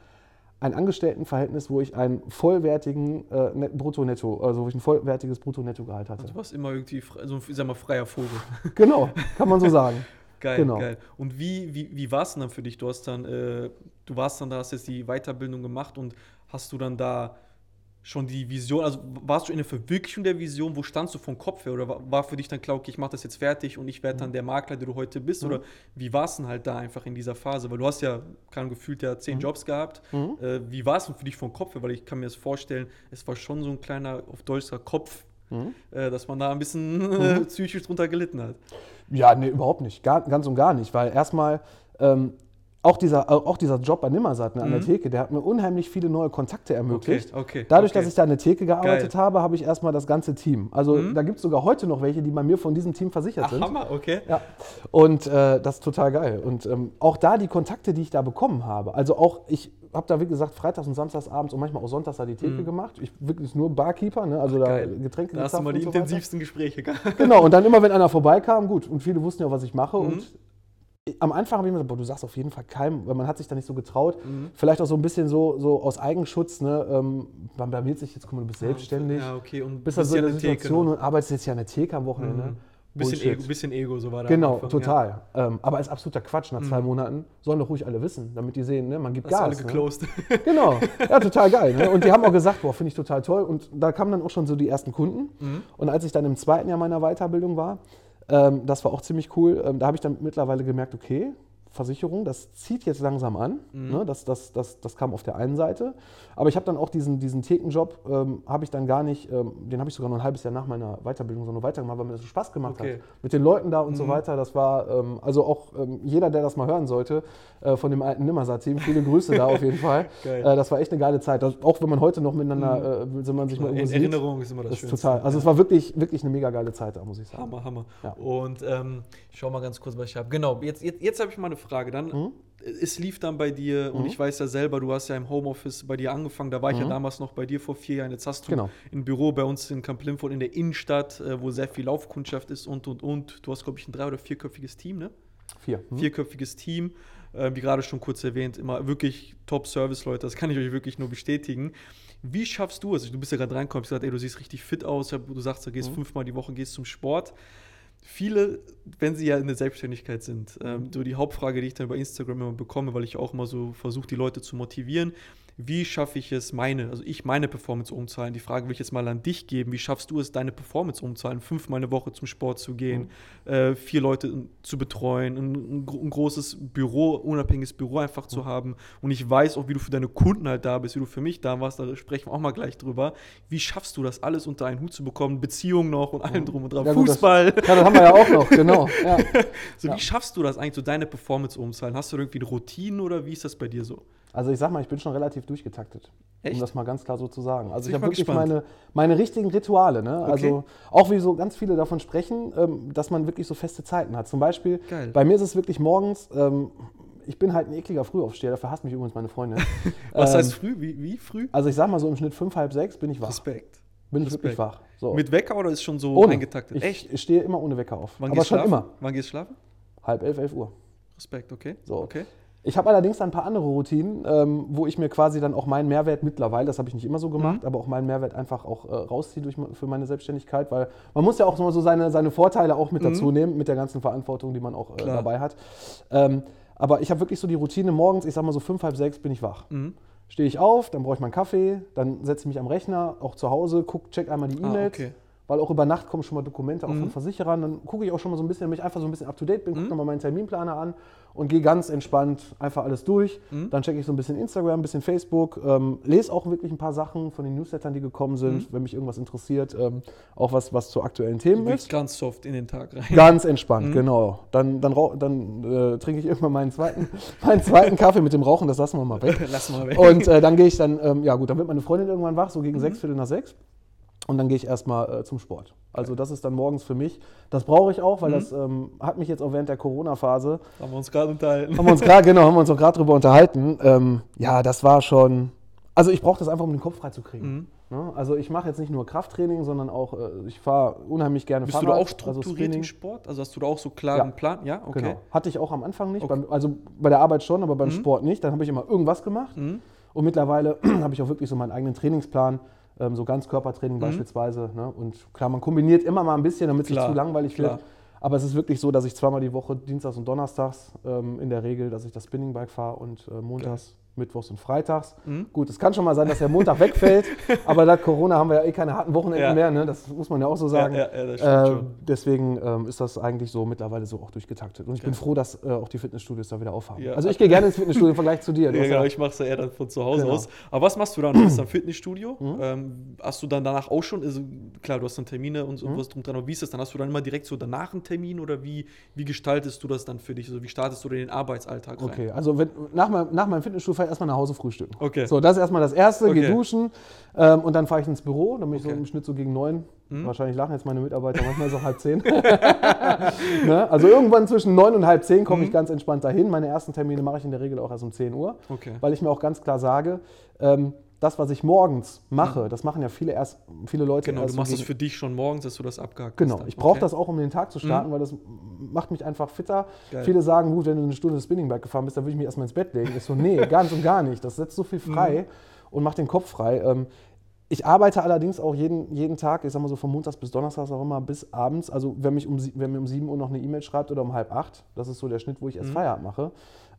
ein Angestelltenverhältnis, wo ich einen vollwertigen äh, Net- Brutto-Netto, also wo ich ein vollwertiges Brutto-Netto-Gehalt hatte. Du warst immer irgendwie, so ein, ich sag mal, freier Vogel. Genau, kann man so sagen. <laughs> Geil, Genau. geil. Und wie, wie, wie war es denn dann für dich? Du hast dann, äh, du warst dann da, hast jetzt die Weiterbildung gemacht und hast du dann da schon die Vision, also warst du in der Verwirklichung der Vision, wo standst du vom Kopf her? Oder war, für dich dann klar, okay, ich mache das jetzt fertig und ich werde Mhm. dann der Makler, der du heute bist? Oder wie war es denn halt da einfach in dieser Phase? Weil du hast ja, kann gefühlt ja zehn Jobs gehabt. Mhm. Äh, wie war es denn für dich vom Kopf her? Weil ich kann mir das vorstellen, es war schon so ein kleiner, auf Deutsch gesagt, Kopf, Mhm. äh, dass man da ein bisschen äh, <laughs> psychisch drunter gelitten hat. Ja, nee, überhaupt nicht. Gar, ganz und gar nicht. Weil erstmal ähm, auch, dieser, auch dieser Job bei Nimmersatt ne, an der Theke, der hat mir unheimlich viele neue Kontakte ermöglicht. Mhm. okay, Dadurch, okay. dass ich da an der Theke gearbeitet Geil. habe, habe ich erstmal das ganze Team. Also da gibt es sogar heute noch welche, die bei mir von diesem Team versichert Ach, sind. Hammer, okay. Ja, und äh, das ist total geil. Und ähm, auch da die Kontakte, die ich da bekommen habe. Also auch, ich habe da, wie gesagt, freitags und samstags abends und manchmal auch sonntags da die Theke gemacht. Ich wirklich nur Barkeeper, ne? also da Mhm. Geil. Getränke Da hast du mal die so weiter. intensivsten Gespräche gehabt. Genau, und dann immer, wenn einer vorbeikam, gut, und viele wussten ja, was ich mache. Mhm. Und am Anfang habe ich mir gesagt, boah, du sagst auf jeden Fall keinem, weil man hat sich da nicht so getraut. Mhm. Vielleicht auch so ein bisschen so, so aus Eigenschutz, ne? ähm, man blamiert sich jetzt, guck mal, du bist selbstständig. Ja, okay. Und Bist also in an der der Theke Situation noch. und arbeitest jetzt ja an der Theke am Wochenende. Mhm. Bisschen Bullshit. Ego, bisschen Ego, so war da. am Genau, Anfang, total. Ähm, aber ist absoluter Quatsch. Nach Mhm. zwei Monaten sollen doch ruhig alle wissen, damit die sehen, ne? man gibt Ja. Hast Gas. alle ne? geclosed. <laughs> Genau, ja, total geil. Ne? Und die haben auch gesagt, boah, finde ich total toll. Und da kamen dann auch schon so die ersten Kunden. Mhm. Und als ich dann im zweiten Jahr meiner Weiterbildung war, ähm, das war auch ziemlich cool, ähm, da habe ich dann mittlerweile gemerkt, okay, Versicherung, das zieht jetzt langsam an. Mhm. Ne? Das, das, das, das kam auf der einen Seite. Aber ich habe dann auch diesen, diesen Thekenjob, ähm, habe ich dann gar nicht, ähm, den habe ich sogar noch ein halbes Jahr nach meiner Weiterbildung so noch weitergemacht, weil mir das so Spaß gemacht Okay. hat. Mit den Leuten da und so Mhm. weiter. Das war, ähm, also auch ähm, jeder, der das mal hören sollte, äh, von dem alten Nimmersatt-Team, viele Grüße da auf jeden <laughs> Fall. Äh, das war echt eine geile Zeit. Das, auch wenn man heute noch miteinander, äh, wenn man sich mal In irgendwo sieht, Erinnerung ist immer das, das Schönste. total. Also es war wirklich, wirklich eine mega geile Zeit da, muss ich sagen. Hammer, Hammer. Ja. Und ähm, ich schau mal ganz kurz, was ich habe. Genau, jetzt, jetzt, jetzt habe ich mal eine Frage. Dann, Mhm. Es lief dann bei dir, und ich weiß ja selber, du hast ja im Homeoffice bei dir angefangen, da war ich ja Mhm. damals noch bei dir vor vier Jahren. Jetzt hast du Genau. ein Büro bei uns in Camp Limford in der Innenstadt, äh, wo sehr viel Laufkundschaft ist und, und, und. Du hast, glaube ich, ein drei- oder vierköpfiges Team, ne? Vier. Mhm. vierköpfiges Team, äh, wie gerade schon kurz erwähnt, immer wirklich Top-Service-Leute, das kann ich euch wirklich nur bestätigen. Wie schaffst du es? Du bist ja gerade reingekommen, ich gesagt, ey, du siehst richtig fit aus, du sagst, du gehst fünfmal die Woche, gehst zum Sport. Viele, wenn sie ja in der Selbstständigkeit sind, ähm, so die Hauptfrage, die ich dann bei Instagram immer bekomme, weil ich auch immer so versuche, die Leute zu motivieren, wie schaffe ich es, meine, also ich meine Performance umzahlen? Die Frage will ich jetzt mal an dich geben. Wie schaffst du es, deine Performance umzahlen? Fünfmal eine Woche zum Sport zu gehen, äh, vier Leute zu betreuen, ein, ein, gro- ein großes Büro, unabhängiges Büro einfach zu haben. Und ich weiß auch, wie du für deine Kunden halt da bist, wie du für mich da warst, da sprechen wir auch mal gleich drüber. Wie schaffst du das alles unter einen Hut zu bekommen? Beziehung noch und allem drum und dran. Ja, gut, das- Fußball. <laughs> Ja, das haben wir ja auch noch, genau. Ja. <laughs> So, Ja. wie schaffst du das eigentlich, so deine Performance umzahlen? Hast du irgendwie eine Routine oder wie ist das bei dir so? Also ich sag mal, ich bin schon relativ durchgetaktet. Echt? Um das mal ganz klar so zu sagen. Also ich habe wirklich gespannt. meine, meine richtigen Rituale. Ne? Also auch wie so ganz viele davon sprechen, ähm, dass man wirklich so feste Zeiten hat. Zum Beispiel, Geil. bei mir ist es wirklich morgens, ähm, ich bin halt ein ekliger Frühaufsteher, dafür hasst mich übrigens meine Freundin. <laughs> Was Ähm, heißt früh? Wie, wie früh? Also ich sag mal so im Schnitt fünf, halb sechs bin ich wach. Respekt. Bin ich Respekt. wirklich wach. So. Mit Wecker oder ist schon so ohne. eingetaktet? Ich, Echt? ich stehe immer ohne Wecker auf. Wann Aber gehst schon schlafen? immer. Wann gehst du schlafen? Halb elf, elf Uhr. Respekt, okay. So. Okay. Ich habe allerdings ein paar andere Routinen, ähm, wo ich mir quasi dann auch meinen Mehrwert mittlerweile, das habe ich nicht immer so gemacht, Mhm. aber auch meinen Mehrwert einfach auch äh, rausziehe durch, für meine Selbstständigkeit, weil man muss ja auch so seine, seine Vorteile auch mit dazu nehmen, mit der ganzen Verantwortung, die man auch äh, Mhm. Dabei hat. Ähm, aber ich habe wirklich so die Routine morgens, ich sag mal so fünf, halb sechs bin ich wach. Mhm. Stehe ich auf, dann brauche ich meinen Kaffee, dann setze ich mich am Rechner, auch zu Hause, guck, check einmal die Ah, E-Mails. okay. Weil auch über Nacht kommen schon mal Dokumente auch Mhm. von Versicherern. Dann gucke ich auch schon mal so ein bisschen, damit ich einfach so ein bisschen up to date bin, gucke nochmal meinen Terminplaner an und gehe ganz entspannt einfach alles durch. Mhm. Dann checke ich so ein bisschen Instagram, ein bisschen Facebook, ähm, lese auch wirklich ein paar Sachen von den Newslettern, die gekommen sind, Mhm. wenn mich irgendwas interessiert. Ähm, auch was, was zu aktuellen Themen Du ist. ganz soft in den Tag rein. Ganz Mhm. entspannt, genau. Dann, dann, dann äh, trinke ich irgendwann meinen zweiten, <laughs> meinen zweiten Kaffee mit dem Rauchen, das lassen wir mal weg. <laughs> Lass mal weg. Und äh, dann gehe ich dann, ähm, ja gut, dann wird meine Freundin irgendwann wach, so Mhm. gegen sechs, Viertel nach sechs. Und dann gehe ich erstmal äh, zum Sport. Also das ist dann morgens für mich. Das brauche ich auch, weil Mhm. das ähm, hat mich jetzt auch während der Corona-Phase, haben wir uns gerade unterhalten. haben wir uns gerade, genau, haben wir uns auch gerade drüber unterhalten. Ähm, ja, das war schon, also ich brauche das einfach, um den Kopf frei zu kriegen. Mhm. Ne? Also ich mache jetzt nicht nur Krafttraining, sondern auch, äh, ich fahre unheimlich gerne Bist du da Fahrrad. auch strukturiert also im. Sport? Also hast du da auch so klaren Ja. Plan? Ja, okay. Genau. Hatte ich auch am Anfang nicht. Okay. Beim, also bei der Arbeit schon, aber beim Mhm. Sport nicht. Dann habe ich immer irgendwas gemacht. Mhm. Und mittlerweile <clears throat> habe ich auch wirklich so meinen eigenen Trainingsplan, so Ganzkörpertraining Mhm. beispielsweise. Ne? Und klar, man kombiniert immer mal ein bisschen, damit es nicht zu langweilig klar. wird. Aber es ist wirklich so, dass ich zweimal die Woche, Dienstags und Donnerstags ähm, in der Regel, dass ich das Spinningbike fahre und äh, Montags, Mittwochs und Freitags. Mhm. Gut, es kann schon mal sein, dass der Montag wegfällt, <laughs> aber seit Corona haben wir ja eh keine harten Wochenenden Ja. mehr, ne? das muss man ja auch so sagen. Ja, ja, Äh, deswegen ähm, ist das eigentlich so mittlerweile so auch durchgetaktet. Und ich bin froh, dass äh, auch die Fitnessstudios da wieder aufhaben. Also ich gehe gerne ins Fitnessstudio im Vergleich zu dir. Du Ja, genau, ich mache es ja eher dann von zu Hause Genau. aus. Aber was machst du dann? Du hast dann Fitnessstudio. Mhm. Ähm, hast du dann danach auch schon, also klar, du hast dann Termine und Mhm. sowas drum dran, aber wie ist das dann? Hast du dann immer direkt so danach einen Termin oder wie, wie gestaltest du das dann für dich? Also wie startest du den Arbeitsalltag rein? Okay, also wenn, nach, meinem, nach meinem Fitnessstudio fahre ich erstmal nach Hause frühstücken. Okay. So, das ist erstmal das Erste, Okay. gehe duschen ähm, und dann fahre ich ins Büro. Dann bin ich so Okay. im Schnitt so gegen neun. Mhm. Wahrscheinlich lachen jetzt meine Mitarbeiter, manchmal ist es auch halb zehn. <laughs> ne? Also irgendwann zwischen neun und halb zehn komme ich Mhm. ganz entspannt dahin. Meine ersten Termine mache ich in der Regel auch erst um 10 Uhr. Okay. weil ich mir auch ganz klar sage, ähm, das, was ich morgens mache, das machen ja viele erst, viele Leute Mhm. Genau, erst du machst es für dich schon morgens, dass du das abgehakt Genau, hast. dann. ich brauche Okay. das auch, um den Tag zu starten, weil das macht mich einfach fitter. Geil. Viele sagen, gut, wenn du eine Stunde Spinningbike gefahren bist, dann würde ich mich erstmal ins Bett legen. Ich so, nee, <laughs> ganz und gar nicht. Das setzt so viel frei Mhm. und macht den Kopf frei. Ähm, ich arbeite allerdings auch jeden, jeden Tag, ich sag mal so von Montags bis Donnerstags auch immer bis abends. Also wenn, mich um, wenn mir um 7 Uhr noch eine E-Mail schreibt oder um halb acht, das ist so der Schnitt, wo Mhm. ich erst Feierabend mache.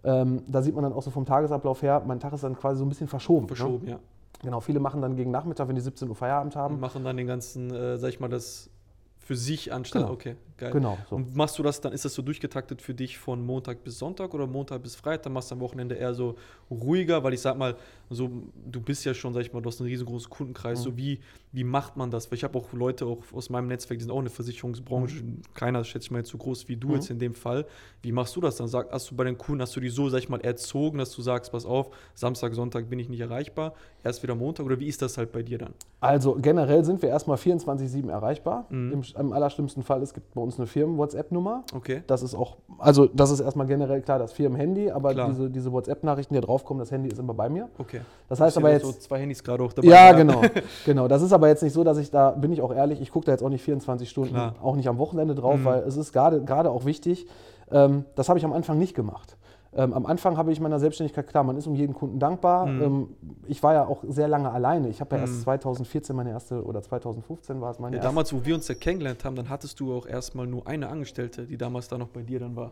Ähm, da sieht man dann auch so vom Tagesablauf her, mein Tag ist dann quasi so ein bisschen verschoben. Ne? Verschoben, ja. Genau, viele machen dann gegen Nachmittag, wenn die 17 Uhr Feierabend Und haben. machen dann den ganzen, äh, sag ich mal, das für sich anstatt. Genau. Okay, geil. Genau, so. Und machst du das dann, ist das so durchgetaktet für dich von Montag bis Sonntag oder Montag bis Freitag? Machst du am Wochenende eher so ruhiger? Weil ich sag mal, so, du bist ja schon, sag ich mal, du hast einen riesengroßen Kundenkreis. Mhm. So wie, wie macht man das? Weil ich habe auch Leute auch aus meinem Netzwerk, die sind auch in der Versicherungsbranche. Keiner, schätze ich mal, jetzt so groß wie du Mhm. jetzt in dem Fall. Wie machst du das dann? Sag, hast du bei den Kunden, hast du die so, sag ich mal, erzogen, dass du sagst, pass auf, Samstag, Sonntag bin ich nicht erreichbar, erst wieder Montag? Oder wie ist das halt bei dir dann? Also generell sind wir erstmal 24-7 erreichbar. Mhm. Im, Im allerschlimmsten Fall, es gibt bei uns eine Firmen-WhatsApp-Nummer. Okay. Das ist auch, also das ist erstmal generell klar das Firmen-Handy, aber Klar. diese, diese WhatsApp-Nachrichten, die da draufkommen, das Handy ist immer bei mir. Okay. Das heißt aber jetzt. So zwei Handys gerade auch dabei. Ja, genau, <laughs> genau. Das ist aber jetzt nicht so, dass ich da, bin ich auch ehrlich, ich gucke da jetzt auch nicht 24 Stunden, Klar. auch nicht am Wochenende drauf, Mhm. weil es ist gerade gerade auch wichtig, ähm, das habe ich am Anfang nicht gemacht. Ähm, am Anfang habe ich meiner Selbstständigkeit, klar, man ist um jeden Kunden dankbar. Mhm. Ähm, ich war ja auch sehr lange alleine. Ich habe ja Mhm. erst 2014 meine erste, oder 2015 war es meine Ja, erste. damals, wo wir uns ja kennengelernt haben, dann hattest du auch erstmal nur eine Angestellte, die damals da noch bei dir dann war.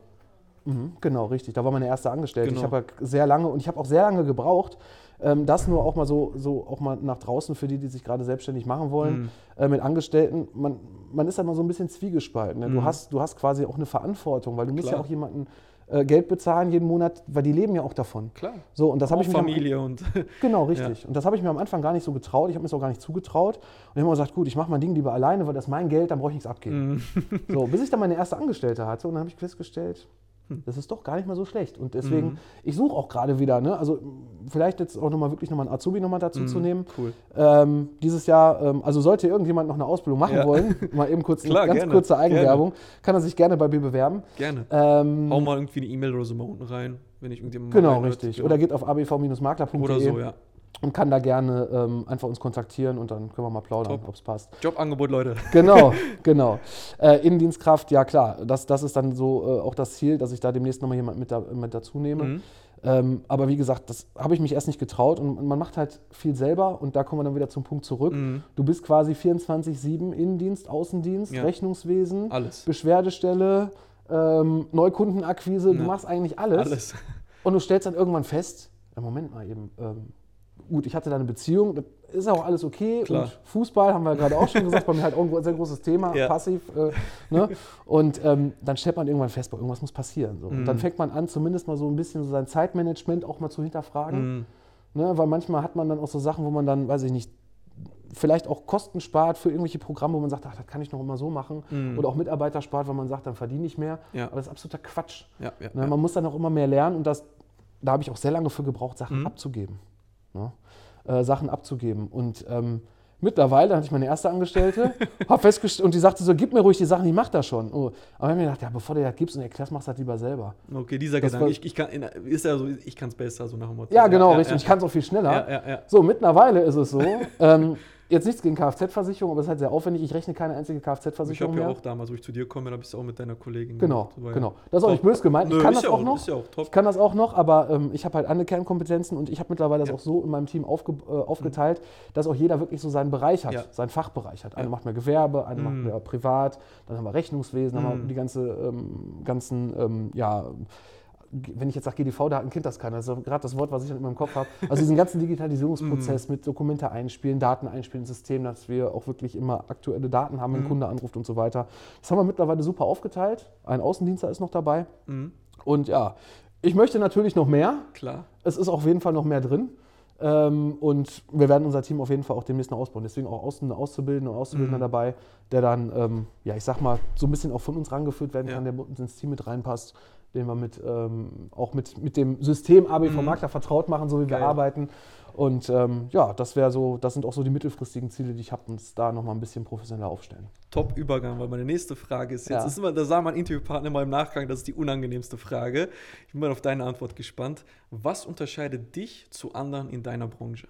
Mhm, genau, richtig. Da war meine erste Angestellte. Genau. Ich habe ja sehr lange und ich habe auch sehr lange gebraucht, ähm, das nur auch mal so, so auch mal nach draußen für die, die sich gerade selbstständig machen wollen, Mhm. äh, mit Angestellten. Man, man ist da mal so ein bisschen zwiegespalten. Ne? Du, Mhm. hast, du hast quasi auch eine Verantwortung, weil du musst Klar. ja auch jemanden Geld bezahlen jeden Monat, weil die leben ja auch davon. Klar. So, und das habe ich mir am- Familie und <laughs> Genau, richtig. Und das habe ich mir am Anfang gar nicht so getraut. Ich habe mir das auch gar nicht zugetraut. Und ich habe immer gesagt, gut, ich mache mein Ding lieber alleine, weil das ist mein Geld, dann brauche ich nichts abgeben. Mhm. So, bis ich dann meine erste Angestellte hatte und dann habe ich festgestellt. Das ist doch gar nicht mal so schlecht. Und deswegen, mhm. ich suche auch gerade wieder, ne? also vielleicht jetzt auch nochmal wirklich nochmal einen Azubi nochmal dazu mhm. zu nehmen. Cool. Ähm, dieses Jahr, ähm, also sollte irgendjemand noch eine Ausbildung machen ja. wollen, <laughs> mal eben kurz Klar, eine ganz gerne. kurze Eigenwerbung, gerne. kann er sich gerne bei mir bewerben. Gerne. Ähm, Hau mal irgendwie eine E-Mail oder so mal unten rein, wenn ich irgendjemand Genau, richtig. Oder geht auf abv-makler.de. Oder so, ja und kann da gerne ähm, einfach uns kontaktieren und dann können wir mal plaudern, ob es passt. Jobangebot, Leute. <laughs> Genau, <laughs> genau. Äh, Innendienstkraft, ja klar, das, das ist dann so äh, auch das Ziel, dass ich da demnächst nochmal jemand mit, da, mit dazu nehme. Mhm. Ähm, aber wie gesagt, das habe ich mich erst nicht getraut und man macht halt viel selber und da kommen wir dann wieder zum Punkt zurück. Mhm. Du bist quasi 24-7 Innendienst, Außendienst, ja. Rechnungswesen, alles. Beschwerdestelle, ähm, Neukundenakquise, ja. du machst eigentlich alles. Alles. Und du stellst dann irgendwann fest, ja, Moment mal eben, ähm, gut, ich hatte da eine Beziehung, das ist auch alles okay. Klar. Und Fußball haben wir gerade auch schon gesagt, bei mir halt auch ein sehr großes Thema, <laughs> ja. passiv. Äh, ne? Und ähm, dann stellt man irgendwann fest, irgendwas muss passieren. So. Mhm. Und dann fängt man an, zumindest mal so ein bisschen so sein Zeitmanagement auch mal zu hinterfragen. Mhm. Ne? Weil manchmal hat man dann auch so Sachen, wo man dann, weiß ich nicht, vielleicht auch Kosten spart für irgendwelche Programme, wo man sagt, ach, das kann ich noch immer so machen. Mhm. Oder auch Mitarbeiter spart, weil man sagt, dann verdiene ich mehr. Ja. Aber das ist absoluter Quatsch. Ja, ja, ne? Man muss dann auch immer mehr lernen und das, da habe ich auch sehr lange für gebraucht, Sachen mhm. abzugeben ne? äh, Sachen abzugeben. Und ähm, mittlerweile hatte ich meine erste Angestellte, <laughs> habe festgestellt, und die sagte so, gib mir ruhig die Sachen, ich mache das schon. Oh. Aber ich habe mir gedacht, ja, bevor du das gibst und erklärst, machst du das lieber selber. Okay, dieser das Gedanke, ich, ich kann, ist ja so, ich kann es besser, so nach dem Motto. Ja, genau, ja, richtig, ja. ich kann es auch viel schneller. Ja, so, mittlerweile ist es so, <laughs> ähm, Jetzt nichts gegen Kfz-Versicherung, aber es ist halt sehr aufwendig. Ich rechne keine einzige Kfz-Versicherung mehr. Ich habe ja auch damals, wo ich zu dir komme, da bist du auch mit deiner Kollegin. Genau, gemacht, genau. Das ist auch nicht böse gemeint. Ich kann das auch, noch. Ja auch ich kann das auch noch, aber ähm, ich habe halt andere Kernkompetenzen und ich habe mittlerweile das auch so in meinem Team aufge, äh, aufgeteilt, mhm. dass auch jeder wirklich so seinen Bereich hat, ja. seinen Fachbereich hat. Einer macht mehr Gewerbe, einer mhm. macht mehr privat, dann haben wir Rechnungswesen, dann haben wir mhm. die ganze, ähm, ganzen, ähm, ja, wenn ich jetzt sage GDV, da hat ein Kind das kann. Also gerade das Wort, was ich dann immer im Kopf habe. Also diesen ganzen Digitalisierungsprozess mm. mit Dokumente einspielen, Daten einspielen ins System, dass wir auch wirklich immer aktuelle Daten haben, wenn ein mm. Kunde anruft und so weiter. Das haben wir mittlerweile super aufgeteilt. Ein Außendienster ist noch dabei. Mm. Und ja, ich möchte natürlich noch mehr. Klar. Es ist auf jeden Fall noch mehr drin. Ähm, und wir werden unser Team auf jeden Fall auch demnächst noch ausbauen. Deswegen auch Außen, Auszubildende und Auszubildender mhm. dabei, der dann, ähm, ja, ich sag mal, so ein bisschen auch von uns rangeführt werden kann, ja. der ins Team mit reinpasst den wir mit, ähm, auch mit, mit dem System ABV mhm. Makler vertraut machen, so wie Geil. wir arbeiten. Und ähm, ja, das wäre so, das sind auch so die mittelfristigen Ziele, die ich habe, uns da nochmal ein bisschen professioneller aufstellen. Top Übergang, weil meine nächste Frage ist jetzt, ja. ist immer, da sah mein Interviewpartner mal im Nachgang, das ist die unangenehmste Frage. Ich bin mal auf deine Antwort gespannt. Was unterscheidet dich zu anderen in deiner Branche?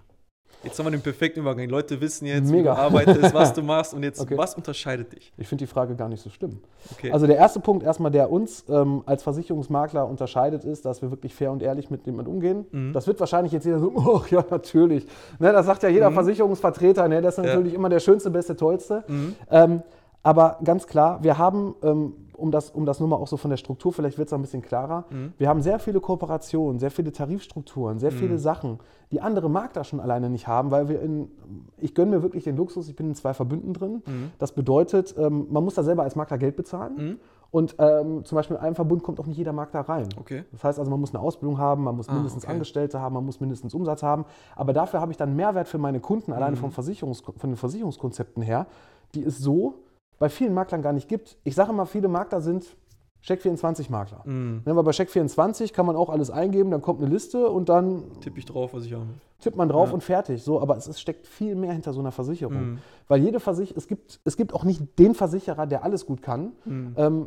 Jetzt haben wir den perfekten Übergang. Leute wissen jetzt, Mega. wie du arbeitest, was du machst und jetzt, <laughs> okay. was unterscheidet dich? Ich finde die Frage gar nicht so schlimm. Okay. Also der erste Punkt erstmal, der uns ähm, als Versicherungsmakler unterscheidet, ist, dass wir wirklich fair und ehrlich mit jemandem umgehen. Mhm. Das wird wahrscheinlich jetzt jeder so, <laughs> oh ja, natürlich. Ne, das sagt ja jeder mhm. Versicherungsvertreter, ne, das ist natürlich ja. immer der schönste, beste, tollste. Mhm. Ähm, aber ganz klar, wir haben ähm, um das, um das nur mal auch so von der Struktur, vielleicht wird es ein bisschen klarer. Mhm. Wir haben sehr viele Kooperationen, sehr viele Tarifstrukturen, sehr mhm. viele Sachen, die andere Makler schon alleine nicht haben, weil wir in, ich gönne mir wirklich den Luxus, ich bin in zwei Verbünden drin. Mhm. Das bedeutet, ähm, man muss da selber als Makler Geld bezahlen. Mhm. Und ähm, zum Beispiel in einem Verbund kommt auch nicht jeder Makler rein. Okay. Das heißt also, man muss eine Ausbildung haben, man muss ah, mindestens okay. Angestellte haben, man muss mindestens Umsatz haben. Aber dafür habe ich dann Mehrwert für meine Kunden, alleine mhm. vom Versicherungs von den Versicherungskonzepten her, die ist so, bei vielen Maklern gar nicht gibt. Ich sage immer, viele Makler sind Check24-Makler. Mm. Ja, weil bei Check24 kann man auch alles eingeben, dann kommt eine Liste und dann. Tippe ich drauf, was ich habe. Tippt man drauf ja. und fertig. So, aber es, es, steckt viel mehr hinter so einer Versicherung. Mm. Weil jede Versicherung, es gibt, es gibt auch nicht den Versicherer, der alles gut kann. Mm. Ähm,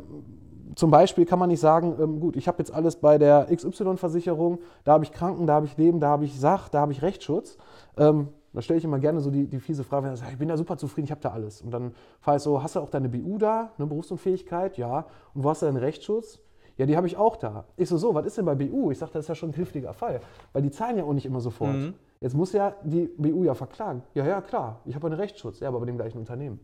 zum Beispiel kann man nicht sagen, ähm, gut, ich habe jetzt alles bei der XY-Versicherung, da habe ich Kranken, da habe ich Leben, da habe ich Sach, da habe ich Rechtsschutz. Ähm, da stelle ich immer gerne so die, die fiese Frage, wenn ich bin da super zufrieden, ich habe da alles. Und dann fahre ich so, hast du auch deine BU da, eine Berufsunfähigkeit? Ja. Und wo hast du deinen Rechtsschutz? Ja, die habe ich auch da. Ich so, so, was ist denn bei BU? Ich sage, das ist ja schon ein kniffliger Fall, weil die zahlen ja auch nicht immer sofort. Mhm. Jetzt muss ja die BU ja verklagen. Ja, ja, klar, ich habe einen Rechtsschutz, ja, aber bei dem gleichen Unternehmen.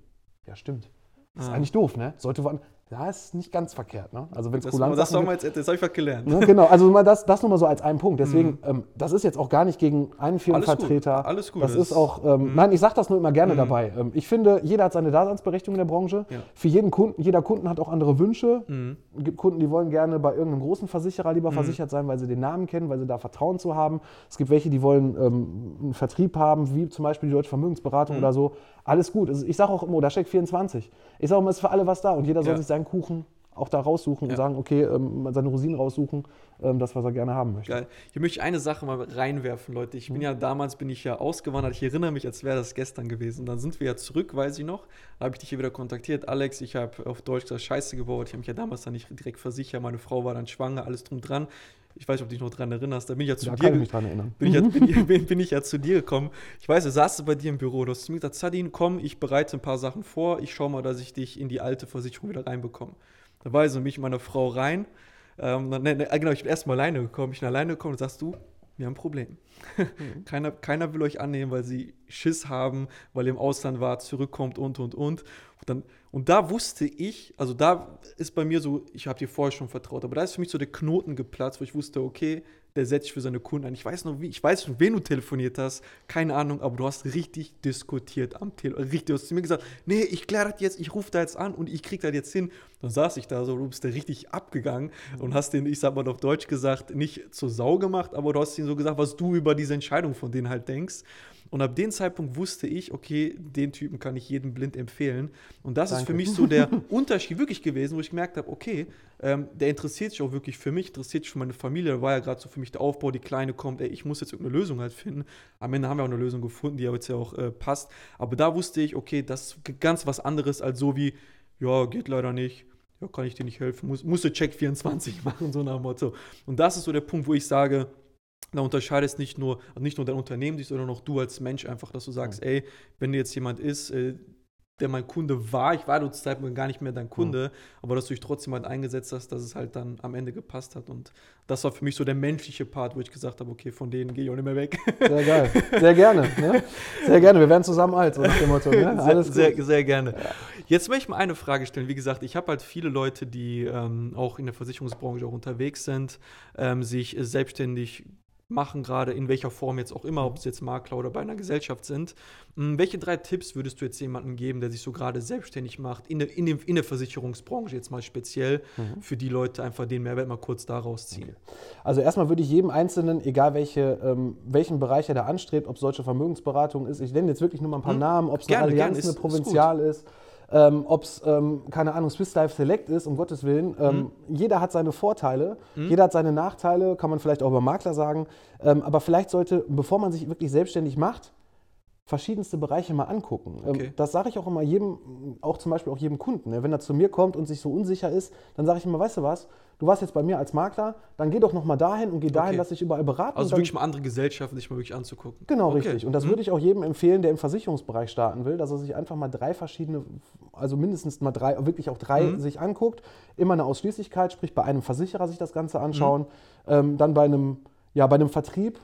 Ja, stimmt. Das ist ah. eigentlich doof, ne? Sollte woanders. Ja, ist nicht ganz verkehrt. Ne? Also wenn es Kulanz Das, das, das habe ich was gelernt. Ne? Genau, also mal das, das nur mal so als einen Punkt. Deswegen, mhm. ähm, das ist jetzt auch gar nicht gegen einen Firmenvertreter. Alles gut. Das, das ist auch, ähm, mhm. nein, ich sage das nur immer gerne mhm. dabei. Ähm, ich finde, jeder hat seine Daseinsberechtigung in der Branche. Ja. Für jeden Kunden, jeder Kunden hat auch andere Wünsche. Mhm. Es gibt Kunden, die wollen gerne bei irgendeinem großen Versicherer lieber mhm. versichert sein, weil sie den Namen kennen, weil sie da Vertrauen zu haben. Es gibt welche, die wollen ähm, einen Vertrieb haben, wie zum Beispiel die Deutsche Vermögensberatung mhm. oder so. Alles gut. Also ich sage auch immer, da steckt 24. Ich sage immer, es ist für alle was da und jeder soll ja. sich seinen Kuchen auch da raussuchen Ja. und sagen, okay, ähm, seine Rosinen raussuchen, ähm, das, was er gerne haben möchte. Geil. Hier möchte ich eine Sache mal reinwerfen, Leute. Ich bin ja damals bin ich ja ausgewandert. Ich erinnere mich, als wäre das gestern gewesen. Dann sind wir ja zurück, weiß ich noch. Da habe ich dich hier wieder kontaktiert. Alex, ich habe auf Deutsch gesagt, Scheiße gebaut. Ich habe mich ja damals dann nicht direkt versichert. Meine Frau war dann schwanger, alles drum dran. Ich weiß nicht, ob du dich noch dran erinnerst. Da bin ich ja zu Da dir kann ich mich dran erinnern. bin ich, ja, <laughs> bin, ich- bin, bin ich ja zu dir gekommen. Ich weiß, du saßt bei dir im Büro. Du hast zu mir gesagt, Sadin, komm, ich bereite ein paar Sachen vor. Ich schaue mal, dass ich dich in die alte Versicherung wieder reinbekomme. Da war also mich und meine Frau rein. Ähm, dann, ne, genau, ich bin erstmal alleine gekommen. Ich bin alleine gekommen und sagst du, wir haben ein Problem. <laughs> keiner, keiner will euch annehmen, weil sie Schiss haben, weil ihr im Ausland war, zurückkommt und, und, und. Und, dann, und da wusste ich, also da ist bei mir so, ich habe dir vorher schon vertraut, aber da ist für mich so der Knoten geplatzt, wo ich wusste, okay, der setzt sich für seine Kunden ein. Ich weiß noch, wie, ich weiß schon, wen du telefoniert hast, keine Ahnung, aber du hast richtig diskutiert am Telefon. Richtig, du hast zu mir gesagt, nee, ich kläre das jetzt, ich rufe da jetzt an und ich krieg das jetzt hin. Dann saß ich da so, du bist da richtig abgegangen und hast den, ich sag mal auf Deutsch gesagt, nicht zur Sau gemacht, aber du hast ihnen so gesagt, was du über diese Entscheidung von denen halt denkst. Und ab dem Zeitpunkt wusste ich, okay, den Typen kann ich jedem blind empfehlen. Und das ist Danke. für mich so der <laughs> Unterschied wirklich gewesen, wo ich gemerkt habe, okay, ähm, der interessiert sich auch wirklich für mich, interessiert sich für meine Familie. Da war ja gerade so für mich der Aufbau, die Kleine kommt, ey, ich muss jetzt irgendeine Lösung halt finden. Am Ende haben wir auch eine Lösung gefunden, die ja jetzt ja auch äh, passt. Aber da wusste ich, okay, das ist ganz was anderes als so wie, ja, geht leider nicht. Ja, kann ich dir nicht helfen, muss, musst du Check 24 <laughs> machen, so nach dem Motto. Und das ist so der Punkt, wo ich sage, da unterscheidest nicht nur, nicht nur dein Unternehmen dich, sondern auch du als Mensch einfach, dass du sagst, ey, wenn jetzt jemand ist, äh, der mein Kunde war, ich war zu Zeitpunkt gar nicht mehr dein Kunde, aber dass du dich trotzdem halt eingesetzt hast, dass es halt dann am Ende gepasst hat. Und das war für mich so der menschliche Part, wo ich gesagt habe, okay, von denen gehe ich auch nicht mehr weg. Sehr geil. Sehr gerne. Ne? Sehr gerne. Wir werden zusammen alt, so nach dem Motto. Ne? Alles sehr, gut. sehr, sehr gerne. Jetzt möchte ich mal eine Frage stellen. Wie gesagt, ich habe halt viele Leute, die ähm, auch in der Versicherungsbranche auch unterwegs sind, ähm, sich selbstständig machen, gerade in welcher Form jetzt auch immer, ob es jetzt Makler oder bei einer Gesellschaft sind. Hm, welche drei Tipps würdest du jetzt jemandem geben, der sich so gerade selbstständig macht, in der, in, dem, in der Versicherungsbranche jetzt mal speziell, Mhm. für die Leute einfach den Mehrwert mal kurz daraus ziehen? Also erstmal würde ich jedem Einzelnen, egal welche, ähm, welchen Bereich er da anstrebt, ob es solche Vermögensberatung ist, ich nenne jetzt wirklich nur mal ein paar Hm. Namen, ob es eine Allianz, ist- eine ist Provinzial ist, ähm, ob es, ähm, keine Ahnung, Swiss Life Select ist, um Gottes Willen. Ähm, Jeder hat seine Vorteile, jeder hat seine Nachteile, kann man vielleicht auch über Makler sagen. Ähm, aber vielleicht sollte, bevor man sich wirklich selbstständig macht, verschiedenste Bereiche mal angucken. Ähm, Okay. Das sage ich auch immer jedem, auch zum Beispiel auch jedem Kunden. ne? Wenn er zu mir kommt und sich so unsicher ist, dann sage ich immer, weißt du was, du warst jetzt bei mir als Makler, dann geh doch noch mal dahin und geh dahin, Okay. lass dich überall beraten. Also wirklich mal andere Gesellschaften sich mal wirklich anzugucken. Genau, Okay. richtig. Und das Mhm. würde ich auch jedem empfehlen, der im Versicherungsbereich starten will, dass er sich einfach mal drei verschiedene, also mindestens mal drei, wirklich auch drei Mhm. sich anguckt. Immer eine Ausschließlichkeit, sprich bei einem Versicherer sich das Ganze anschauen, Mhm. ähm, dann bei einem, ja, bei einem Vertrieb.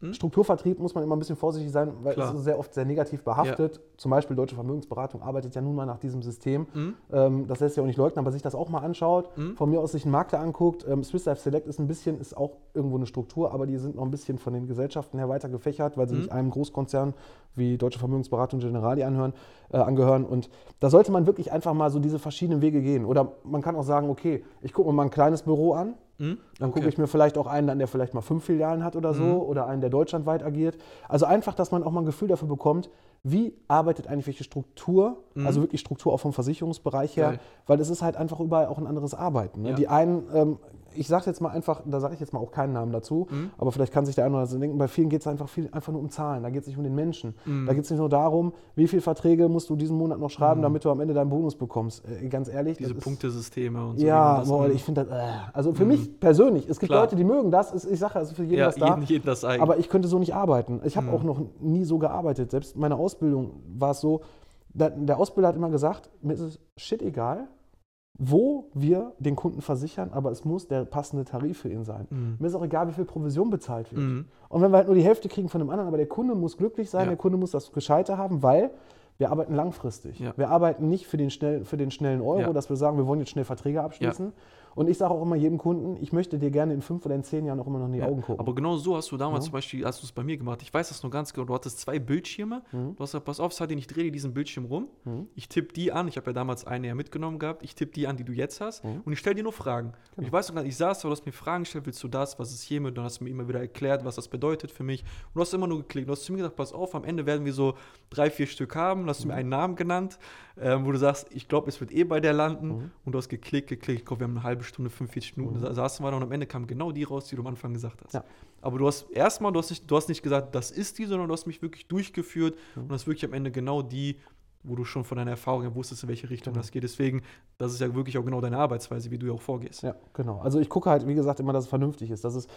Mhm. Strukturvertrieb muss man immer ein bisschen vorsichtig sein, weil Klar. es ist sehr oft sehr negativ behaftet. Zum Beispiel Deutsche Vermögensberatung arbeitet ja nun mal nach diesem System. Mhm. Ähm, das lässt sich auch nicht leugnen, aber sich das auch mal anschaut, Mhm. von mir aus sich einen Makler anguckt. Ähm, Swiss Life Select ist ein bisschen, ist auch irgendwo eine Struktur, aber die sind noch ein bisschen von den Gesellschaften her weiter gefächert, weil sie Mhm. nicht einem Großkonzern wie Deutsche Vermögensberatung Generali anhören, äh, angehören. Und da sollte man wirklich einfach mal so diese verschiedenen Wege gehen. Oder man kann auch sagen, okay, ich gucke mir mal ein kleines Büro an, Mhm. dann gucke Okay. ich mir vielleicht auch einen an, der vielleicht mal fünf Filialen hat oder so, Mhm. oder einen, der deutschlandweit agiert. Also einfach, dass man auch mal ein Gefühl dafür bekommt, wie arbeitet eigentlich welche Struktur, Mhm. also wirklich Struktur auch vom Versicherungsbereich her, Geil. weil es ist halt einfach überall auch ein anderes Arbeiten. Ne? Ja. Die einen, ähm, ich sage jetzt mal einfach, da sage ich jetzt mal auch keinen Namen dazu, Mhm. aber vielleicht kann sich der eine oder andere denken, bei vielen geht es einfach, viel, einfach nur um Zahlen, da geht es nicht um den Menschen. Mhm. Da geht es nicht nur darum, wie viele Verträge musst du diesen Monat noch schreiben, damit du am Ende deinen Bonus bekommst. Äh, ganz ehrlich, Diese das Punktesysteme und so. ja, das- boah, Mhm. ich finde das, äh, also für mich persönlich, es gibt Klar. Leute, die mögen das, ist, ich sage, also für jeden ja, was da, jeden, jeden das eigen. aber ich könnte so nicht arbeiten. Ich habe Mhm. auch noch nie so gearbeitet. Selbst meine Ausbildung war es so, der Ausbilder hat immer gesagt, mir ist es shit egal, wo wir den Kunden versichern, aber es muss der passende Tarif für ihn sein. Mhm. Mir ist auch egal, wie viel Provision bezahlt wird. Mhm. Und wenn wir halt nur die Hälfte kriegen von dem anderen, aber der Kunde muss glücklich sein, Ja. der Kunde muss das Gescheite haben, weil wir arbeiten langfristig. Ja. Wir arbeiten nicht für den, schnell, für den schnellen Euro, Ja. dass wir sagen, wir wollen jetzt schnell Verträge abschließen. Und ich sage auch immer jedem Kunden, ich möchte dir gerne in fünf oder in zehn Jahren auch immer noch in die Ja, Augen gucken. Aber genau so hast du damals Ja. zum Beispiel, hast du es bei mir gemacht. Ich weiß das nur ganz genau. Du hattest zwei Bildschirme. Mhm. Du hast gesagt, pass auf, Sadin, ich drehe dir diesen Bildschirm rum. Mhm. Ich tippe die an. Ich habe ja damals eine ja mitgenommen gehabt. Ich tippe die an, die du jetzt hast. Mhm. Und ich stelle dir nur Fragen. Und ich weiß sogar, ich saß da, du hast mir Fragen gestellt, willst du das, was ist hiermit? Dann hast du mir immer wieder erklärt, was das bedeutet für mich. Und du hast immer nur geklickt. Du hast zu mir gesagt, pass auf, am Ende werden wir so drei, vier Stück haben. Du hast Mhm. mir einen Namen genannt. Ähm, wo du sagst, ich glaube, es wird eh bei der landen mhm. und du hast geklickt, geklickt, ich glaube, wir haben eine halbe Stunde, 45 Minuten, mhm. da saßen wir da und am Ende kam genau die raus, die du am Anfang gesagt hast. Ja. Aber du hast erstmal, du hast, nicht, du hast nicht gesagt, das ist die, sondern du hast mich wirklich durchgeführt mhm. und hast wirklich am Ende genau die wo du schon von deiner Erfahrung her wusstest, in welche Richtung genau. das geht. Deswegen, das ist ja wirklich auch genau deine Arbeitsweise, wie du ja auch vorgehst. Ja, genau. Also ich gucke halt, wie gesagt, immer, dass es vernünftig ist. Das ist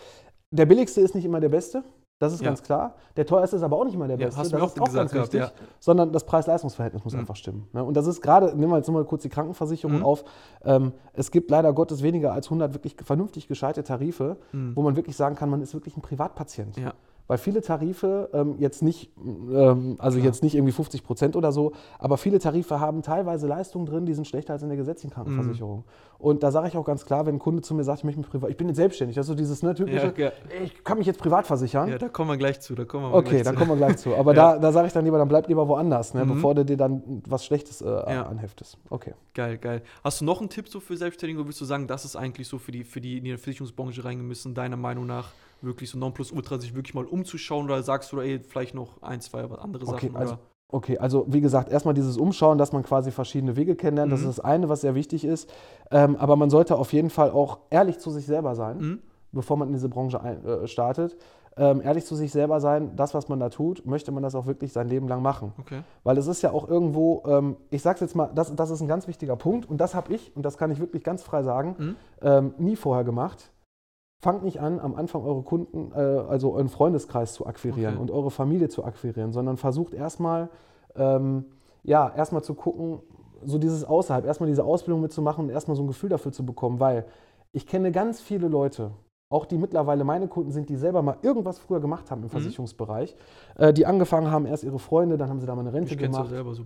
der billigste ist nicht immer der beste. Das ist ja. ganz klar. Der teuerste ist aber auch nicht immer der beste. Ja, hast das mir auch ist auch ganz wichtig. Gehabt, ja. Sondern das Preis-Leistungs-Verhältnis muss mhm. einfach stimmen. Ne? Und das ist gerade, nehmen wir jetzt mal kurz die Krankenversicherung mhm. auf. Ähm, es gibt leider Gottes weniger als 100 wirklich vernünftig gescheite Tarife, mhm. wo man wirklich sagen kann, man ist wirklich ein Privatpatient. Ja weil viele Tarife ähm, jetzt nicht, ähm, also Klar. jetzt nicht irgendwie 50 Prozent oder so, aber viele Tarife haben teilweise Leistungen drin, die sind schlechter als in der gesetzlichen Krankenversicherung. Mhm. Und da sage ich auch ganz klar, wenn ein Kunde zu mir sagt, ich möchte mich privat, ich bin jetzt selbstständig, das ist so dieses ne, typische, ja, ja. ich kann mich jetzt privat versichern. Ja, da kommen wir gleich zu. Da kommen wir okay, da kommen wir gleich zu. Aber <laughs> ja. da, da sage ich dann lieber, dann bleib lieber woanders, ne, mhm. bevor du dir dann was Schlechtes äh, anheftest. Okay. Geil, geil. Hast du noch einen Tipp so für Selbstständige, oder würdest du sagen, das ist eigentlich so für die, für die in die Versicherungsbranche reingemessen, deiner Meinung nach? Wirklich so Nonplusultra sich wirklich mal umzuschauen oder sagst du, ey, vielleicht noch ein, zwei andere okay, Sachen? Also, okay, also wie gesagt, erstmal dieses Umschauen, dass man quasi verschiedene Wege kennenlernt, mhm. das ist das eine, was sehr wichtig ist. Ähm, aber man sollte auf jeden Fall auch ehrlich zu sich selber sein, mhm. bevor man in diese Branche ein, äh, startet. Ähm, ehrlich zu sich selber sein, das, was man da tut, möchte man das auch wirklich sein Leben lang machen. Okay. Weil es ist ja auch irgendwo, ähm, ich sag's jetzt mal, das, das ist ein ganz wichtiger Punkt und das habe ich, und das kann ich wirklich ganz frei sagen, mhm. ähm, nie vorher gemacht. Fangt nicht an, am Anfang eure Kunden, äh, also euren Freundeskreis zu akquirieren okay. und eure Familie zu akquirieren, sondern versucht erstmal, ähm, ja, erstmal zu gucken, so dieses außerhalb, erstmal diese Ausbildung mitzumachen und erstmal so ein Gefühl dafür zu bekommen, weil ich kenne ganz viele Leute, auch die mittlerweile meine Kunden sind, die selber mal irgendwas früher gemacht haben im mhm. Versicherungsbereich, äh, die angefangen haben, erst ihre Freunde, dann haben sie da mal eine Rente ich gemacht. Ich selber so,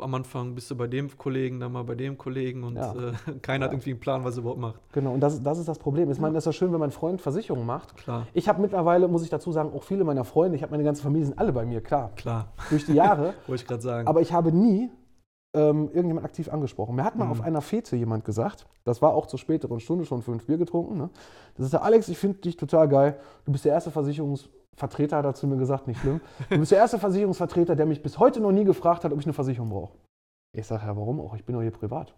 am Anfang bist du bei dem Kollegen, dann mal bei dem Kollegen und ja. äh, <laughs> keiner ja. hat irgendwie einen Plan, was er überhaupt macht. Genau, und das, das ist das Problem. Ich meine, das ist ja schön, wenn mein Freund Versicherungen macht. Klar. Ich habe mittlerweile, muss ich dazu sagen, auch viele meiner Freunde, ich habe meine ganze Familie, sind alle bei mir, klar. Klar. Durch die Jahre. <laughs> Wollte ich gerade sagen. Aber ich habe nie ähm, irgendjemand aktiv angesprochen. Mir hat mal mhm. auf einer Fete jemand gesagt, das war auch zur späteren Stunde schon fünf Bier getrunken. Ne? Das ist der Alex, ich finde dich total geil. Du bist der erste Versicherungsvertreter, hat er zu mir gesagt, nicht schlimm. Du bist der erste <laughs> Versicherungsvertreter, der mich bis heute noch nie gefragt hat, ob ich eine Versicherung brauche. Ich sage, ja, warum auch? Ich bin doch hier privat.